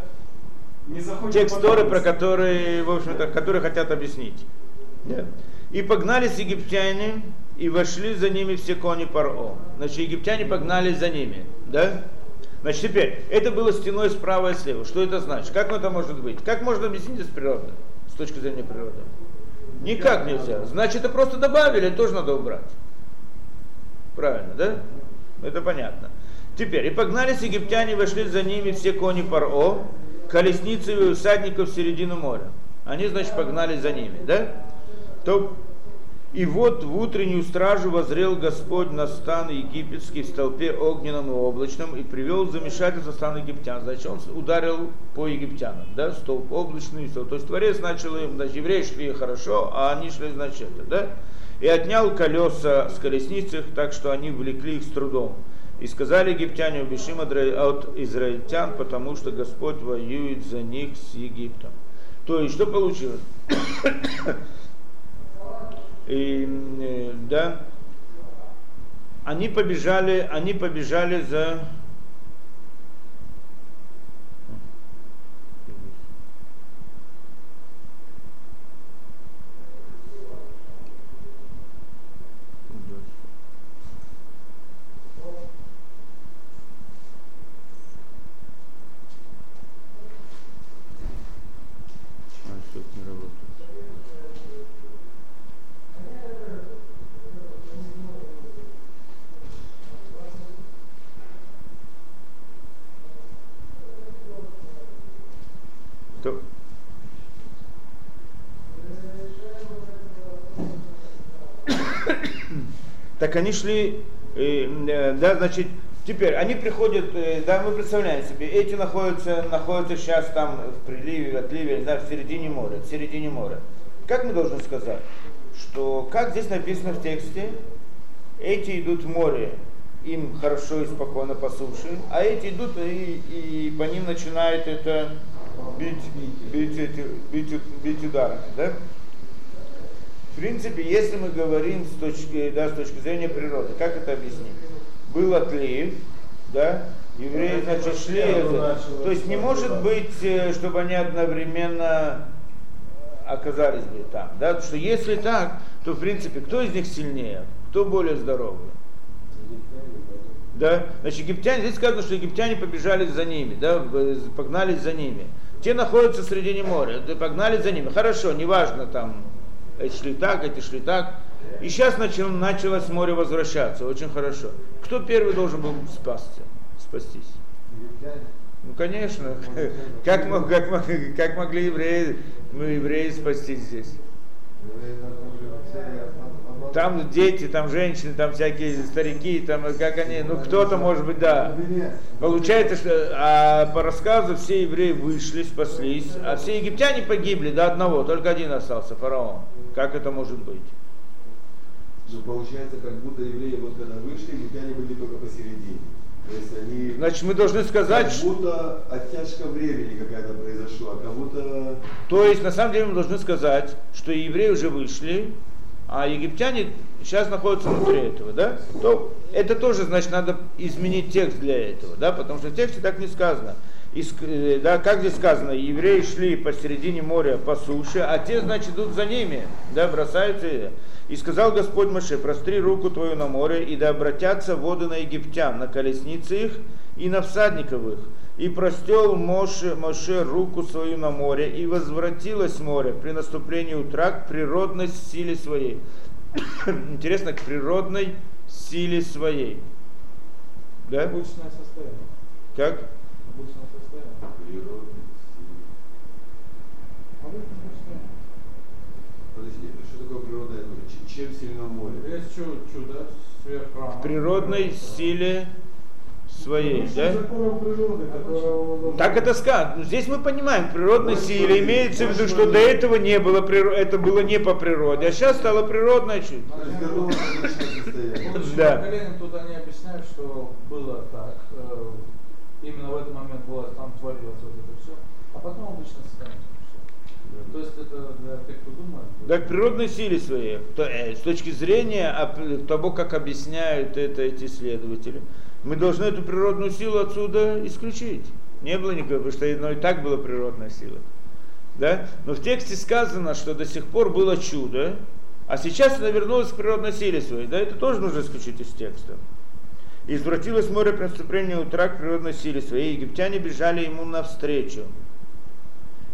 текст Торы, про который, в общем-то, который хотят объяснить. Да. И погнались египтяне, и вошли за ними все кони Паро. Значит, египтяне погнались за ними, да? Значит, теперь, это было стеной справа и слева. Что это значит? Как это может быть? Как можно объяснить это с природы, с точки зрения природы? Никак нельзя. Значит, это просто добавили, тоже надо убрать. Правильно, да? Это понятно. Теперь, и погнались египтяне, вошли за ними все кони Паро, колесницы и усадников в середину моря. Они, значит, погнали за ними, да? То и вот в утреннюю стражу возрел Господь на стан египетский в столпе огненном и облачном и привел замешательство стан египтян. Значит, он ударил по египтянам, да, столб облачный, столб. То есть Творец начал им, значит, евреи шли хорошо, а они шли, значит, да, и отнял колеса с колесниц так что они влекли их с трудом. И сказали египтяне, убежим от израильтян, потому что Господь воюет за них с Египтом. То есть, что получилось? И, э, да, они побежали, они побежали за Так они шли, э, да, значит, теперь они приходят, э, да, мы представляем себе, эти находятся, находятся сейчас там в приливе, в отливе, да, в середине моря, в середине моря. Как мы должны сказать? Что, как здесь написано в тексте, эти идут в море, им хорошо и спокойно по суше, а эти идут и, и по ним начинает это бить, бить, эти, бить, бить ударами. Да? В принципе, если мы говорим с точки, да, с точки зрения природы, как это объяснить? Был отлив, да, евреи, значит, шли, это, то есть не может быть, э, чтобы они одновременно оказались бы там, да, потому что если так, то в принципе, кто из них сильнее, кто более здоровый? Да? Значит, египтяне, здесь сказано, что египтяне побежали за ними, да, погнались за ними. Те находятся в середине моря, погнали за ними. Хорошо, неважно там, эти шли так, эти шли так. И сейчас начал, началось море возвращаться, очень хорошо. Кто первый должен был спасться, спастись? Ну, конечно. Как, мог, как, как могли евреи, мы евреи спастись здесь? Там дети, там женщины, там всякие старики, там как они, ну кто-то может быть, да. Получается, что а по рассказу все евреи вышли, спаслись, а все египтяне погибли до одного, только один остался, фараон. Как это может быть? Ну, получается, как будто евреи вот когда вышли, египтяне были только посередине. То есть они... Значит, мы должны сказать... Как будто оттяжка времени какая-то произошла, как будто... То есть, на самом деле, мы должны сказать, что евреи уже вышли, а египтяне сейчас находятся внутри этого, да, то это тоже, значит, надо изменить текст для этого, да, потому что в тексте так не сказано. Э, да, как здесь сказано, евреи шли посередине моря по суше, а те, значит, идут за ними, да, бросаются. И сказал Господь Моше, простри руку твою на море, и да обратятся воды на египтян, на колесницы их и на всадников их и простел Моше, Моше руку свою на море, и возвратилось море при наступлении утра к природной силе своей. Интересно, к природной силе своей. Да? Обычное состояние. Как? Обычное состояние. Природной силе. Обычное состояние. Подожди, что такое Чем сильно море? Есть чудо сверххрама. В природной силе своей, да? Так это сказано. Здесь мы понимаем, природной силе имеется в виду, что до этого не было, это было не по природе, а сейчас стало природное чудо. Да. Тут они объясняют, что было так, э, именно в этот момент было, там творилось вот это все, а потом обычно состояние. То есть это для тех, кто думает. Да, к природной силе своей. Э, с точки зрения того, как объясняют это эти исследователи мы должны эту природную силу отсюда исключить. Не было никакой, потому что ну, и так была природная сила. Да? Но в тексте сказано, что до сих пор было чудо, а сейчас она вернулась к природной силе своей. Да? Это тоже нужно исключить из текста. Извратилось море преступления утра к природной силе своей. Египтяне бежали ему навстречу.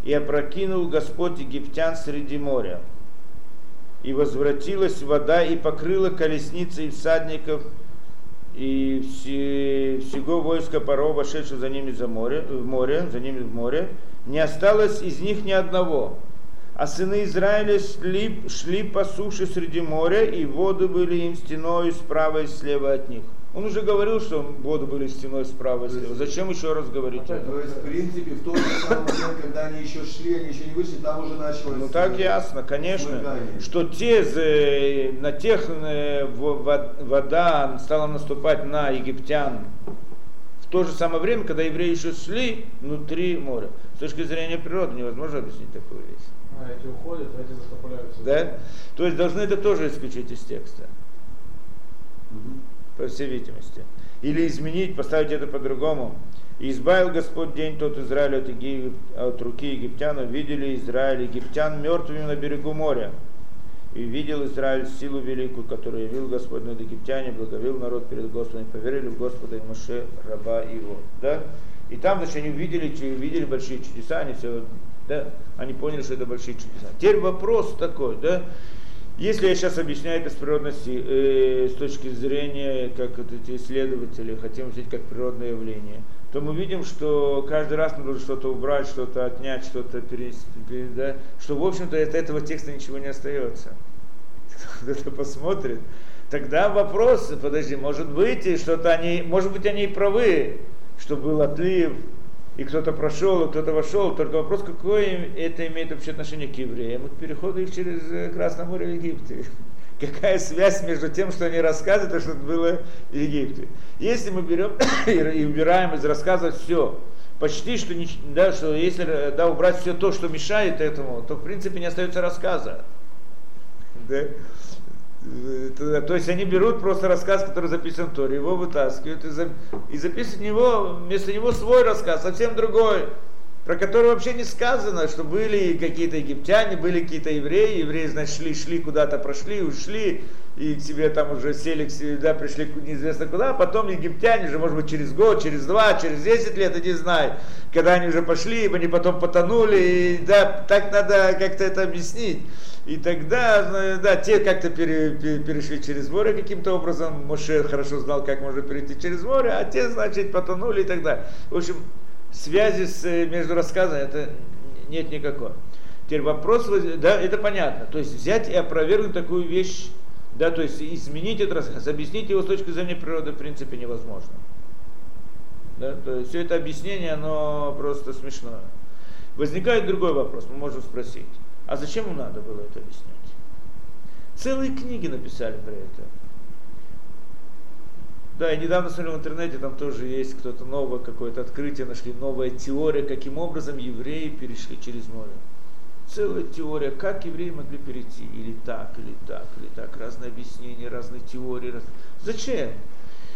И опрокинул Господь египтян среди моря. И возвратилась вода и покрыла колесницы и всадников и все, всего войска паро, вошедшего за ними за море, в море, за ними в море, не осталось из них ни одного. А сыны Израиля шли, шли по суше среди моря, и воды были им стеной справа и слева от них. Он уже говорил, что воды были стеной справа и слева. Зачем еще раз говорить это? То есть, в принципе, в тот же самый момент, когда они еще шли, они еще не вышли, там уже началось... Ну так ясно, конечно, смыкание. что те, на тех э, вода стала наступать на египтян в то же самое время, когда евреи еще шли внутри моря. С точки зрения природы невозможно объяснить такую вещь. А эти уходят, а эти закопляются. Да? То есть должны это тоже исключить из текста. Угу по всей видимости. Или изменить, поставить это по-другому. И избавил Господь день тот Израиль от, Егип... от руки египтян, видели Израиль египтян мертвыми на берегу моря. И видел Израиль силу великую, которую явил Господь над египтяне, благовил народ перед Господом, и поверили в Господа и Моше, раба его. Да? И там, значит, они увидели, увидели большие чудеса, они все, да, они поняли, что это большие чудеса. Теперь вопрос такой, да, если я сейчас объясняю это с природности, э, с точки зрения, как вот эти исследователи, хотим взять как природное явление, то мы видим, что каждый раз нужно что-то убрать, что-то отнять, что-то перенести, да, что, в общем-то, от этого текста ничего не остается. Кто-то посмотрит, Тогда вопрос, подожди, может быть, что-то они, может быть, они и правы, что был отлив, и кто-то прошел, и кто-то вошел. Только вопрос, какое это имеет вообще отношение к евреям, к переходу их через э, Красное море в Египте. Какая связь между тем, что они рассказывают, и что было в Египте. Если мы берем и убираем из рассказа все, почти что, да, что если да, убрать все то, что мешает этому, то в принципе не остается рассказа. Да? То есть они берут просто рассказ, который записан в Торе, его вытаскивают и, за, и записывают него, вместо него свой рассказ, совсем другой, про который вообще не сказано, что были какие-то египтяне, были какие-то евреи, евреи, значит, шли, шли куда-то, прошли, ушли, и к себе там уже сели, к себе, да, пришли неизвестно куда, а потом египтяне же, может быть, через год, через два, через десять лет, я не знаю, когда они уже пошли, они потом потонули, и да, так надо как-то это объяснить. И тогда, ну, да, те как-то пере, пере, перешли через море каким-то образом. Моше хорошо знал, как можно перейти через море, а те, значит, потонули и так далее. В общем, связи с, между рассказами это нет никакой. Теперь вопрос, да, это понятно. То есть взять и опровергнуть такую вещь, да, то есть изменить этот рассказ, объяснить его с точки зрения природы в принципе невозможно. Да, то есть все это объяснение, оно просто смешное. Возникает другой вопрос, мы можем спросить. А зачем ему надо было это объяснять? Целые книги написали про это. Да, я недавно смотрел в интернете, там тоже есть кто-то новое какое-то открытие, нашли новая теория, каким образом евреи перешли через море. Целая теория, как евреи могли перейти, или так, или так, или так, разные объяснения, разные теории. Раз... Зачем?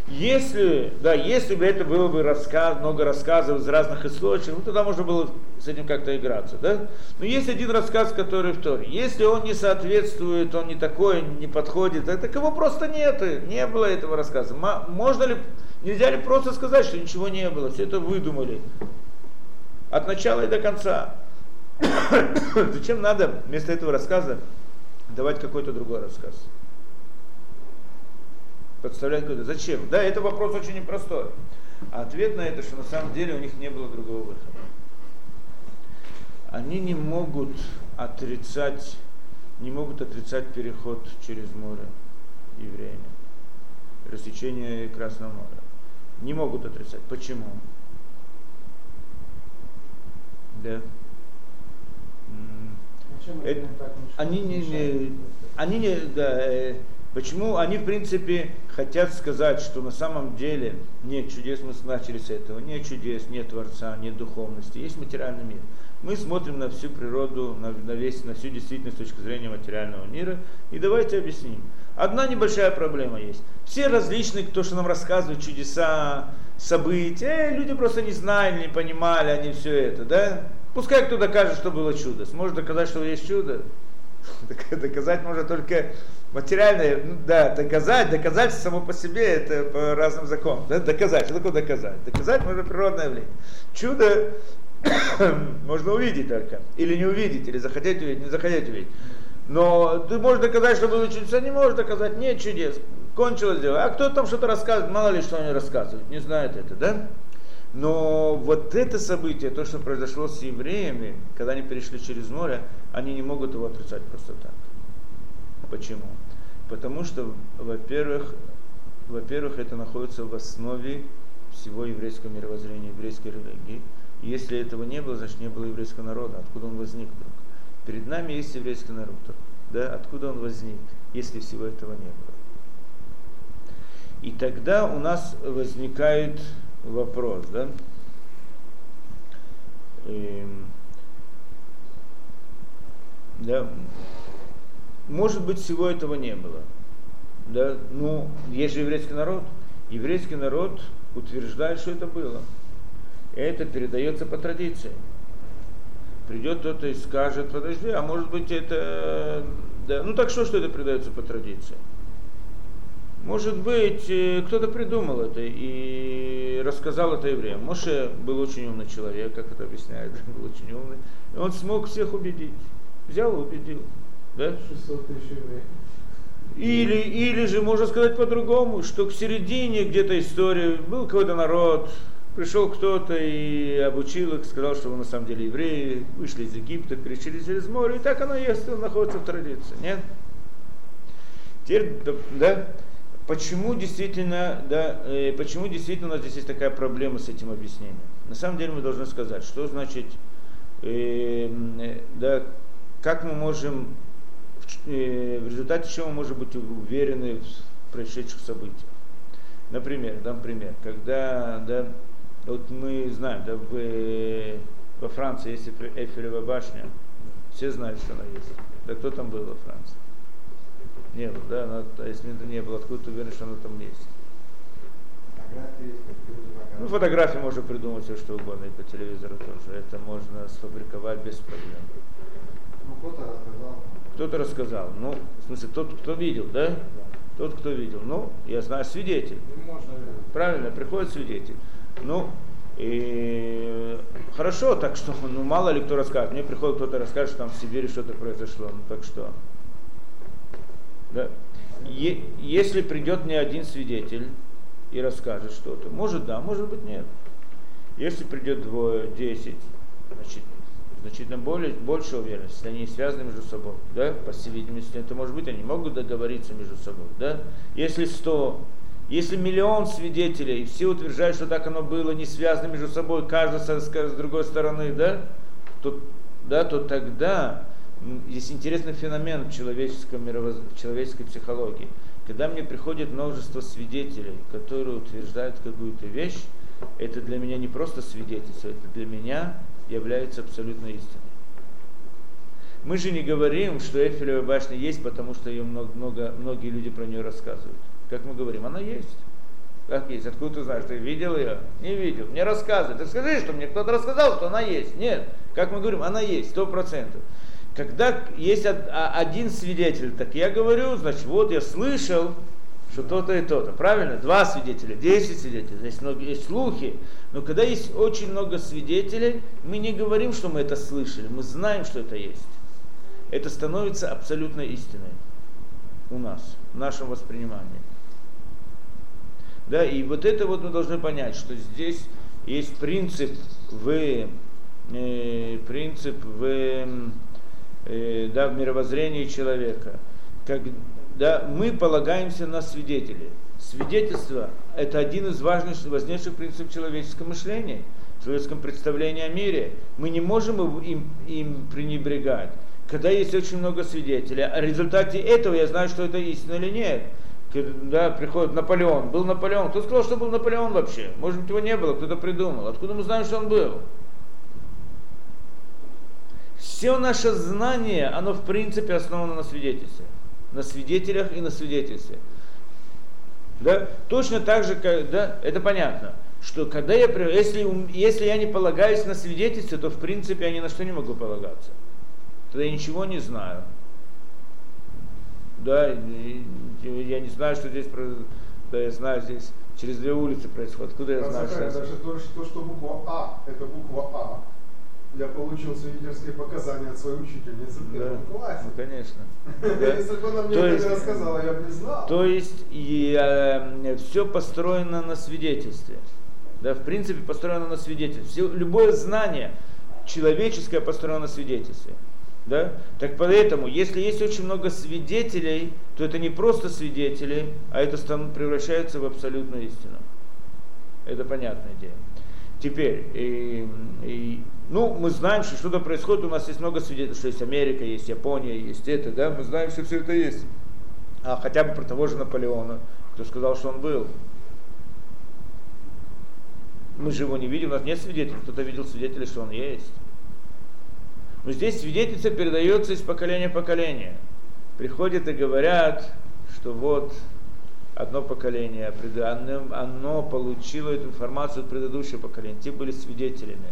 Если, да, если бы это было бы рассказ, много рассказов из разных источников, ну, тогда можно было с этим как-то играться, да? Но есть один рассказ, который в Торе. Если он не соответствует, он не такой, не подходит, так его просто нет, не было этого рассказа. Можно ли, нельзя ли просто сказать, что ничего не было, все это выдумали. От начала и до конца. Зачем надо вместо этого рассказа давать какой-то другой рассказ? Подставлять какой-то. Зачем? Да, это вопрос очень непростой. А ответ на это, что на самом деле у них не было другого выхода. Они не могут отрицать, не могут отрицать переход через море евреями, рассечение Красного моря. Не могут отрицать. Почему? Да. Это, они не, не, они не, да, э, Почему они, в принципе, хотят сказать, что на самом деле нет чудес, мы начали с этого, нет чудес, нет Творца, нет духовности, есть материальный мир. Мы смотрим на всю природу, на, на, весь, на всю действительность с точки зрения материального мира, и давайте объясним. Одна небольшая проблема есть. Все различные, кто что нам рассказывает, чудеса, события, э, люди просто не знали, не понимали они все это, да? Пускай кто докажет, что было чудо. Сможет доказать, что есть чудо? Доказать можно только материальное, ну, да, доказать, доказать само по себе, это по разным законам. Да, доказать, что такое доказать? Доказать можно природное явление. Чудо можно увидеть только, или не увидеть, или захотеть увидеть, не захотеть увидеть. Но ты можешь доказать, что было чудеса, не можешь доказать, нет чудес, кончилось дело. А кто там что-то рассказывает, мало ли что они рассказывают, не знает это, да? Но вот это событие, то, что произошло с евреями, когда они перешли через море, они не могут его отрицать просто так. Почему? Потому что, во-первых, во-первых, это находится в основе всего еврейского мировоззрения, еврейской религии. И если этого не было, значит не было еврейского народа. Откуда он возник вдруг? Перед нами есть еврейский народ. Да? Откуда он возник, если всего этого не было? И тогда у нас возникает вопрос, да? Эм, да, может быть, всего этого не было. Да? Ну, есть же еврейский народ. Еврейский народ утверждает, что это было. Это передается по традиции. Придет кто-то и скажет, подожди, а может быть это... Да. Ну так что, что это передается по традиции? Может быть, э, кто-то придумал это и рассказал это евреям. Моше был очень умный человек, как это объясняет, был очень умный. И он смог всех убедить. Взял и убедил. Да? 600 тысяч евреев. Или, или же можно сказать по-другому, что к середине где-то истории был какой-то народ, пришел кто-то и обучил их, сказал, что вы на самом деле евреи, вышли из Египта, перешли через море, и так оно есть, оно находится в традиции, нет? Теперь, да, почему действительно, да, э, почему действительно у нас здесь есть такая проблема с этим объяснением? На самом деле мы должны сказать, что значит, э, э да, как мы можем, э, в результате чего мы можем быть уверены в происшедших событиях. Например, дам пример, когда, да, вот мы знаем, да, в, во Франции есть Эйфелева башня, все знают, что она есть. Да кто там был во Франции? Не было, да? Она, а если это не было, откуда ты уверен, что она там есть? Ну, фотографии можно придумать все, что угодно, и по телевизору тоже. Это можно сфабриковать без проблем. Ну, кто-то рассказал. Кто-то рассказал. Ну, в смысле, тот, кто видел, да? Тот, кто видел. Ну, я знаю, свидетель. Можно Правильно, приходит свидетель. Ну, и хорошо, так что, ну мало ли кто расскажет. Мне приходит кто-то расскажет, что там в Сибири что-то произошло. Ну так что. Да. Е- если придет не один свидетель и расскажет что-то, может да, может быть нет. Если придет двое, десять, значит, значительно более, больше уверенности, если они связаны между собой, да, по всей видимости, это может быть, они могут договориться между собой, да. Если сто, если миллион свидетелей, и все утверждают, что так оно было, не связано между собой, каждый с, с другой стороны, да, то, да, то тогда есть интересный феномен в, человеческом мировоз... в человеческой психологии. Когда мне приходит множество свидетелей, которые утверждают какую-то вещь, это для меня не просто свидетельство, это для меня является абсолютной истиной. Мы же не говорим, что Эйфелева башня есть, потому что ее много, много, многие люди про нее рассказывают. Как мы говорим, она есть. Как есть? Откуда ты знаешь? Ты видел ее? Не видел. Мне рассказывают. Ты скажи, что мне кто-то рассказал, что она есть. Нет. Как мы говорим, она есть, сто процентов. Когда есть а, один свидетель, так я говорю, значит, вот я слышал, что то-то и то-то. Правильно? Два свидетеля, десять свидетелей, есть, много, есть слухи. Но когда есть очень много свидетелей, мы не говорим, что мы это слышали, мы знаем, что это есть. Это становится абсолютной истиной у нас, в нашем воспринимании. Да, и вот это вот мы должны понять, что здесь есть принцип в, э, принцип в э, да, в мировоззрении человека. Когда мы полагаемся на свидетелей. Свидетельство – это один из важных, важнейших принципов человеческого мышления, человеческом представлении о мире. Мы не можем им, им пренебрегать. Когда есть очень много свидетелей, а в результате этого я знаю, что это истина или нет. Когда приходит Наполеон, был Наполеон, кто сказал, что был Наполеон вообще? Может быть, его не было, кто-то придумал. Откуда мы знаем, что он был? Все наше знание, оно в принципе основано на свидетельстве. На свидетелях и на свидетельстве. Да? Точно так же, как, да, это понятно, что когда я, если, если я не полагаюсь на свидетельство, то в принципе я ни на что не могу полагаться. Тогда я ничего не знаю. Да, я не знаю, что здесь, да, я знаю здесь через две улицы происходит. Откуда я знаю, что Даже то, что буква А, это буква А я получил свидетельские показания от своей учительницы в первом да. классе. Ну, конечно. Да. Если бы она мне то это есть, рассказала, я бы не знал. То есть и, э, все построено на свидетельстве. Да, в принципе, построено на свидетельстве. Все, любое знание человеческое построено на свидетельстве. Да? Так поэтому, если есть очень много свидетелей, то это не просто свидетели, а это превращается в абсолютную истину. Это понятная идея. Теперь, и, и, ну, мы знаем, что что-то происходит, у нас есть много свидетельств, что есть Америка, есть Япония, есть это, да, мы знаем, что все это есть. А хотя бы про того же Наполеона, кто сказал, что он был. Мы же его не видим, у нас нет свидетелей, кто-то видел свидетелей, что он есть. Но здесь свидетельство передается из поколения в поколение. Приходят и говорят, что вот одно поколение, оно получило эту информацию от предыдущего поколения, те были свидетелями.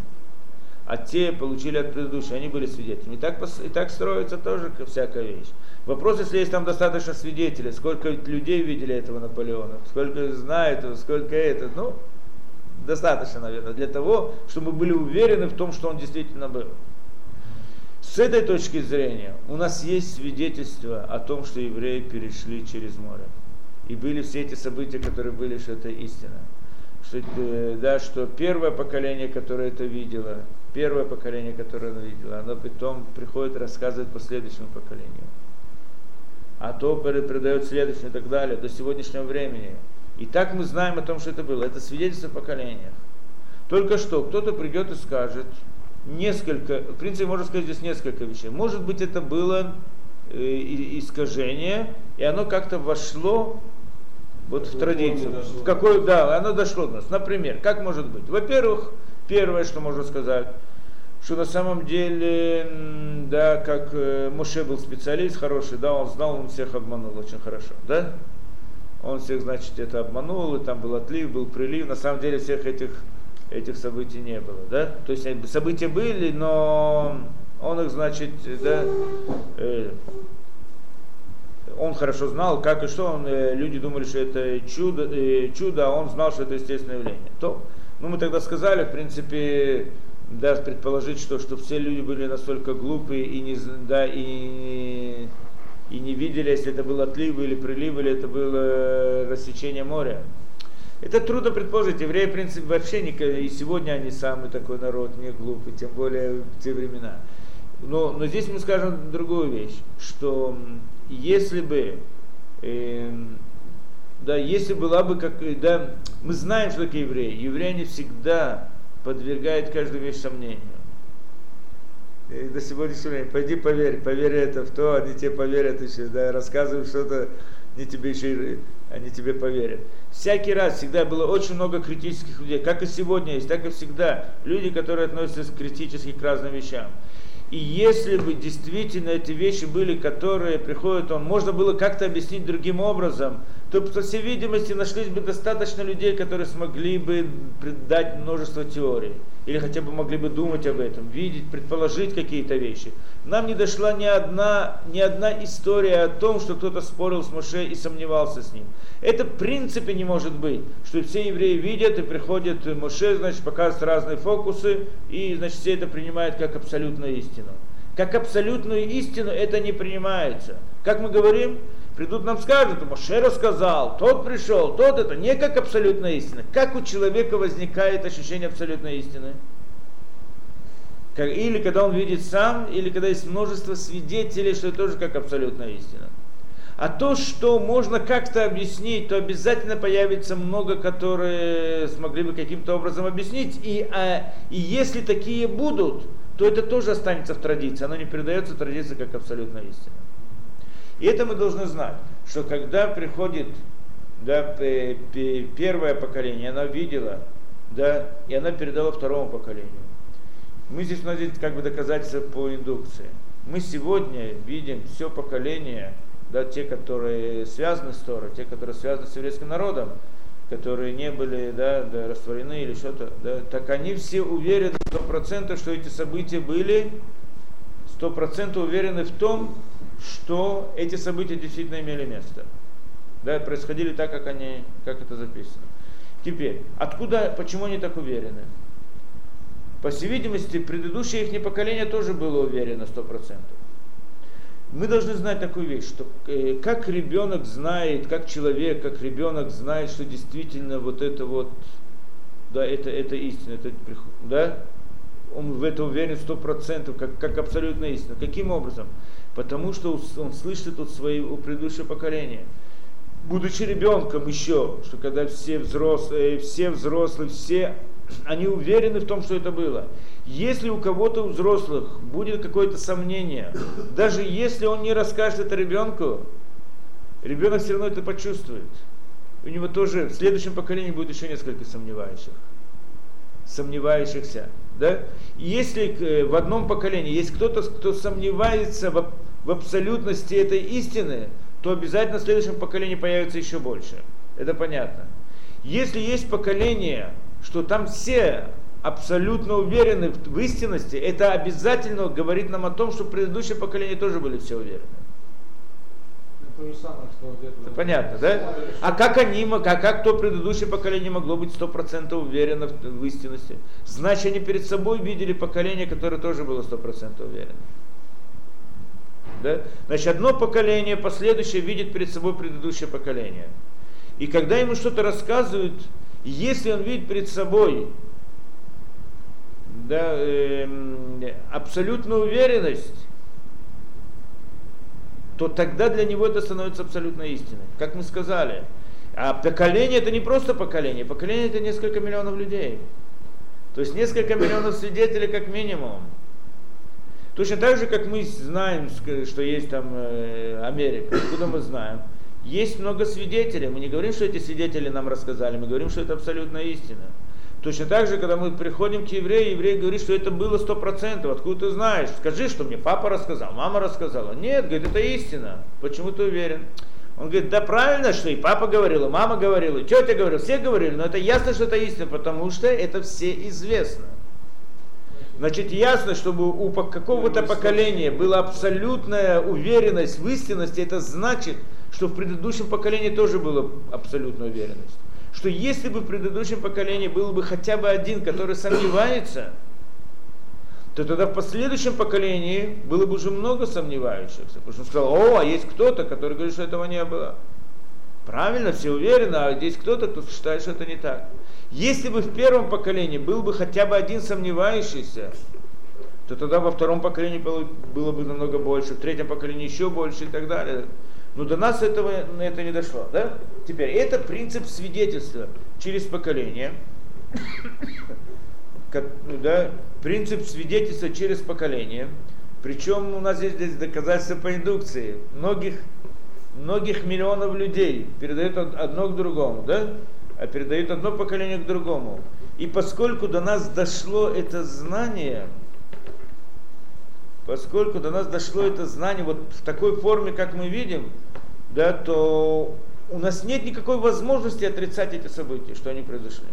А те получили от предыдущего, они были свидетелями. И так, и так строится тоже всякая вещь. Вопрос, если есть там достаточно свидетелей, сколько людей видели этого Наполеона, сколько знает его, сколько это, ну, достаточно, наверное, для того, чтобы мы были уверены в том, что он действительно был. С этой точки зрения у нас есть свидетельство о том, что евреи перешли через море. И были все эти события, которые были, что это истина. Что, э, да, что первое поколение, которое это видело, первое поколение, которое оно видело, оно потом приходит рассказывать последующему поколению. а то передает следующему и так далее, до сегодняшнего времени. И так мы знаем о том, что это было. Это свидетельство о поколениях. Только что кто-то придет и скажет несколько, в принципе, можно сказать здесь несколько вещей. Может быть, это было э, искажение, и оно как-то вошло вот в традицию. В какой, да, оно дошло до нас. Например, как может быть? Во-первых, первое, что можно сказать, что на самом деле, да, как э, Муше был специалист хороший, да, он знал, он всех обманул очень хорошо, да? Он всех, значит, это обманул, и там был отлив, был прилив. На самом деле всех этих, этих событий не было, да? То есть события были, но он их, значит, да, э, он хорошо знал, как и что, он, э, люди думали, что это чудо, э, чудо, а он знал, что это естественное явление. То, ну мы тогда сказали, в принципе, да, предположить, что, что все люди были настолько глупые и не, да, и, и не видели, если это был отлив или прилив, или это было рассечение моря. Это трудно предположить. Евреи, в принципе, вообще не, и сегодня они самый такой народ, не глупый, тем более в те времена. Но, но здесь мы скажем другую вещь, что если бы, э, да, если была бы как, да, мы знаем, что такое евреи. Евреи не всегда подвергают каждую вещь сомнению. И до сегодняшнего времени, пойди поверь, поверь это в то, они тебе поверят еще, да, рассказывают что-то, они тебе еще, они тебе поверят. Всякий раз всегда было очень много критических людей, как и сегодня есть, так и всегда. Люди, которые относятся критически к разным вещам. И если бы действительно эти вещи были, которые приходят, он можно было как-то объяснить другим образом, то, по всей видимости, нашлись бы достаточно людей, которые смогли бы дать множество теорий или хотя бы могли бы думать об этом, видеть, предположить какие-то вещи. Нам не дошла ни одна, ни одна история о том, что кто-то спорил с Моше и сомневался с ним. Это в принципе не может быть, что все евреи видят и приходят Моше, значит, показывают разные фокусы, и, значит, все это принимают как абсолютную истину. Как абсолютную истину это не принимается. Как мы говорим, придут нам скажут, Моше рассказал, тот пришел, тот это не как абсолютная истина. Как у человека возникает ощущение абсолютной истины? Или когда он видит сам, или когда есть множество свидетелей, что это тоже как абсолютная истина. А то, что можно как-то объяснить, то обязательно появится много, которые смогли бы каким-то образом объяснить. И, а, и если такие будут, то это тоже останется в традиции. Оно не передается традиции как абсолютная истина. И это мы должны знать, что когда приходит да, первое поколение, она видела, да, и она передала второму поколению. Мы здесь, у как бы доказательство по индукции. Мы сегодня видим все поколение, да, те, которые связаны с Торой, те, которые связаны с еврейским народом, которые не были да, да, растворены или что-то, да, так они все уверены сто процентов, что эти события были, сто процентов уверены в том, что эти события действительно имели место. Да, происходили так, как, они, как это записано. Теперь, откуда, почему они так уверены? По всей видимости, предыдущее их поколение тоже было уверено сто процентов. Мы должны знать такую вещь, что э, как ребенок знает, как человек, как ребенок знает, что действительно вот это вот, да, это, это истина, это, да, он в это уверен сто процентов, как, как абсолютно истина. Каким образом? Потому что он слышит от своего предыдущего поколения. Будучи ребенком еще, что когда все взрослые, все взрослые, все, они уверены в том, что это было. Если у кого-то у взрослых будет какое-то сомнение, даже если он не расскажет это ребенку, ребенок все равно это почувствует. У него тоже в следующем поколении будет еще несколько сомневающих. Сомневающихся. Да? если э, в одном поколении есть кто-то, кто сомневается в, в абсолютности этой истины, то обязательно в следующем поколении появится еще больше. Это понятно. Если есть поколение, что там все абсолютно уверены в, истинности, это обязательно говорит нам о том, что предыдущее поколение тоже были все уверены. То же самое, что Это понятно, да? А как они, а как то предыдущее поколение могло быть сто процентов уверено в, в истинности? Значит, они перед собой видели поколение, которое тоже было сто процентов уверено. Да? Значит, одно поколение, последующее видит перед собой предыдущее поколение. И когда ему что-то рассказывают, если он видит перед собой да, э, абсолютную уверенность, то тогда для него это становится абсолютно истиной. Как мы сказали. А поколение это не просто поколение, поколение это несколько миллионов людей. То есть несколько миллионов свидетелей как минимум. Точно так же, как мы знаем, что есть там э, Америка, откуда мы знаем. Есть много свидетелей. Мы не говорим, что эти свидетели нам рассказали, мы говорим, что это абсолютно истина. Точно так же, когда мы приходим к еврею, еврей говорит, что это было сто процентов. Откуда ты знаешь? Скажи, что мне папа рассказал, мама рассказала. Нет, говорит, это истина. Почему ты уверен? Он говорит, да правильно, что и папа говорил, и мама говорила, и тетя говорила, все говорили, но это ясно, что это истина, потому что это все известно. Значит, ясно, чтобы у какого-то поколения была абсолютная уверенность в истинности, это значит, что в предыдущем поколении тоже была абсолютная уверенность что если бы в предыдущем поколении был бы хотя бы один, который сомневается, то тогда в последующем поколении было бы уже много сомневающихся. Потому что он сказал, о, а есть кто-то, который говорит, что этого не было. Правильно, все уверены, а есть кто-то, кто считает, что это не так. Если бы в первом поколении был бы хотя бы один сомневающийся, то тогда во втором поколении было, было бы намного больше, в третьем поколении еще больше и так далее. Но до нас этого, это не дошло. Да? Теперь, это принцип свидетельства через поколение. да, принцип свидетельства через поколение. Причем у нас есть здесь доказательства по индукции. Многих, многих миллионов людей передают одно к другому, да? а передают одно поколение к другому. И поскольку до нас дошло это знание, поскольку до нас дошло это знание вот в такой форме, как мы видим, да, то у нас нет никакой возможности отрицать эти события, что они произошли.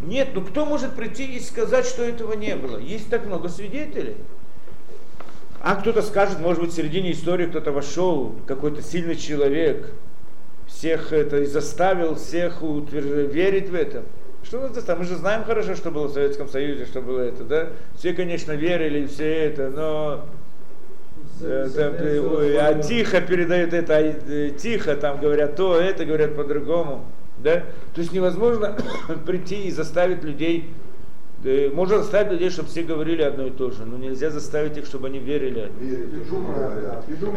Нет, ну кто может прийти и сказать, что этого не было? Есть так много свидетелей. А кто-то скажет, может быть, в середине истории кто-то вошел, какой-то сильный человек, всех это и заставил всех утверж... верить в это. Что нас там? Мы же знаем хорошо, что было в Советском Союзе, что было это, да? Все, конечно, верили, все это, но э, там, а тихо передают это, а э, тихо там говорят то, это говорят по-другому. Да? То есть невозможно прийти и заставить людей, можно заставить людей, чтобы все говорили одно и то же, но нельзя заставить их, чтобы они верили.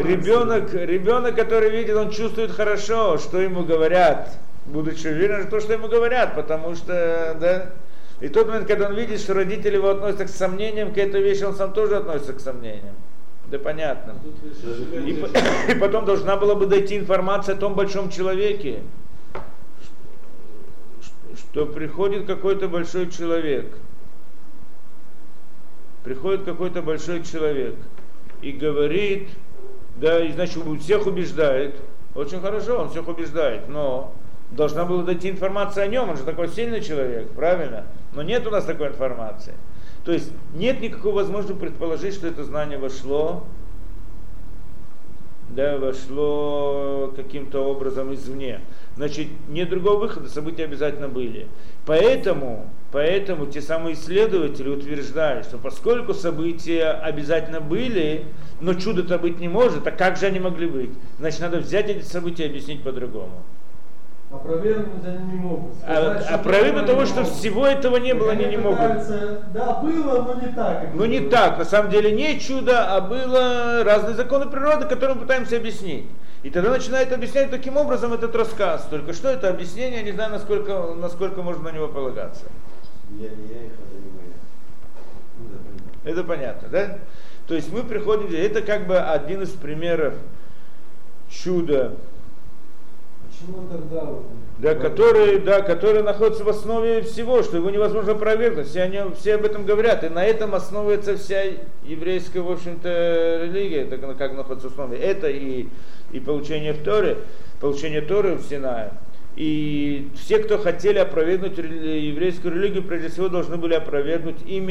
Ребенок, ребенок, который видит, он чувствует хорошо, что ему говорят будучи уверен в том, что ему говорят, потому что, да, и тот момент, когда он видит, что родители его относятся к сомнениям, к этой вещи он сам тоже относится к сомнениям. Да понятно. И, и потом должна была бы дойти информация о том большом человеке, что приходит какой-то большой человек, приходит какой-то большой человек и говорит, да, и значит, всех убеждает, очень хорошо, он всех убеждает, но должна была дойти информация о нем, он же такой сильный человек, правильно? Но нет у нас такой информации. То есть нет никакой возможности предположить, что это знание вошло, да, вошло каким-то образом извне. Значит, нет другого выхода, события обязательно были. Поэтому, поэтому те самые исследователи утверждают, что поскольку события обязательно были, но чудо-то быть не может, а как же они могли быть? Значит, надо взять эти события и объяснить по-другому. Опровергнуть они не могут. Сказать, а, опровергнуть того, что могут. всего этого не было, они не могут. Да, было, но не так. Ну не так, на самом деле не чудо, а было разные законы природы, которые мы пытаемся объяснить. И тогда начинает объяснять таким образом этот рассказ. Только что это объяснение, я не знаю, насколько, насколько можно на него полагаться. Я не я, их, это не моя. Ну, это понятно, да? То есть мы приходим, это как бы один из примеров чуда Почему тогда да, который, да, который находится в основе всего, что его невозможно опровергнуть. Все, они, все об этом говорят. И на этом основывается вся еврейская, в общем-то, религия, так, как находится в основе. Это и, и получение Торы, получение Торы в Синае. И все, кто хотели опровергнуть еврейскую религию, прежде всего должны были опровергнуть имя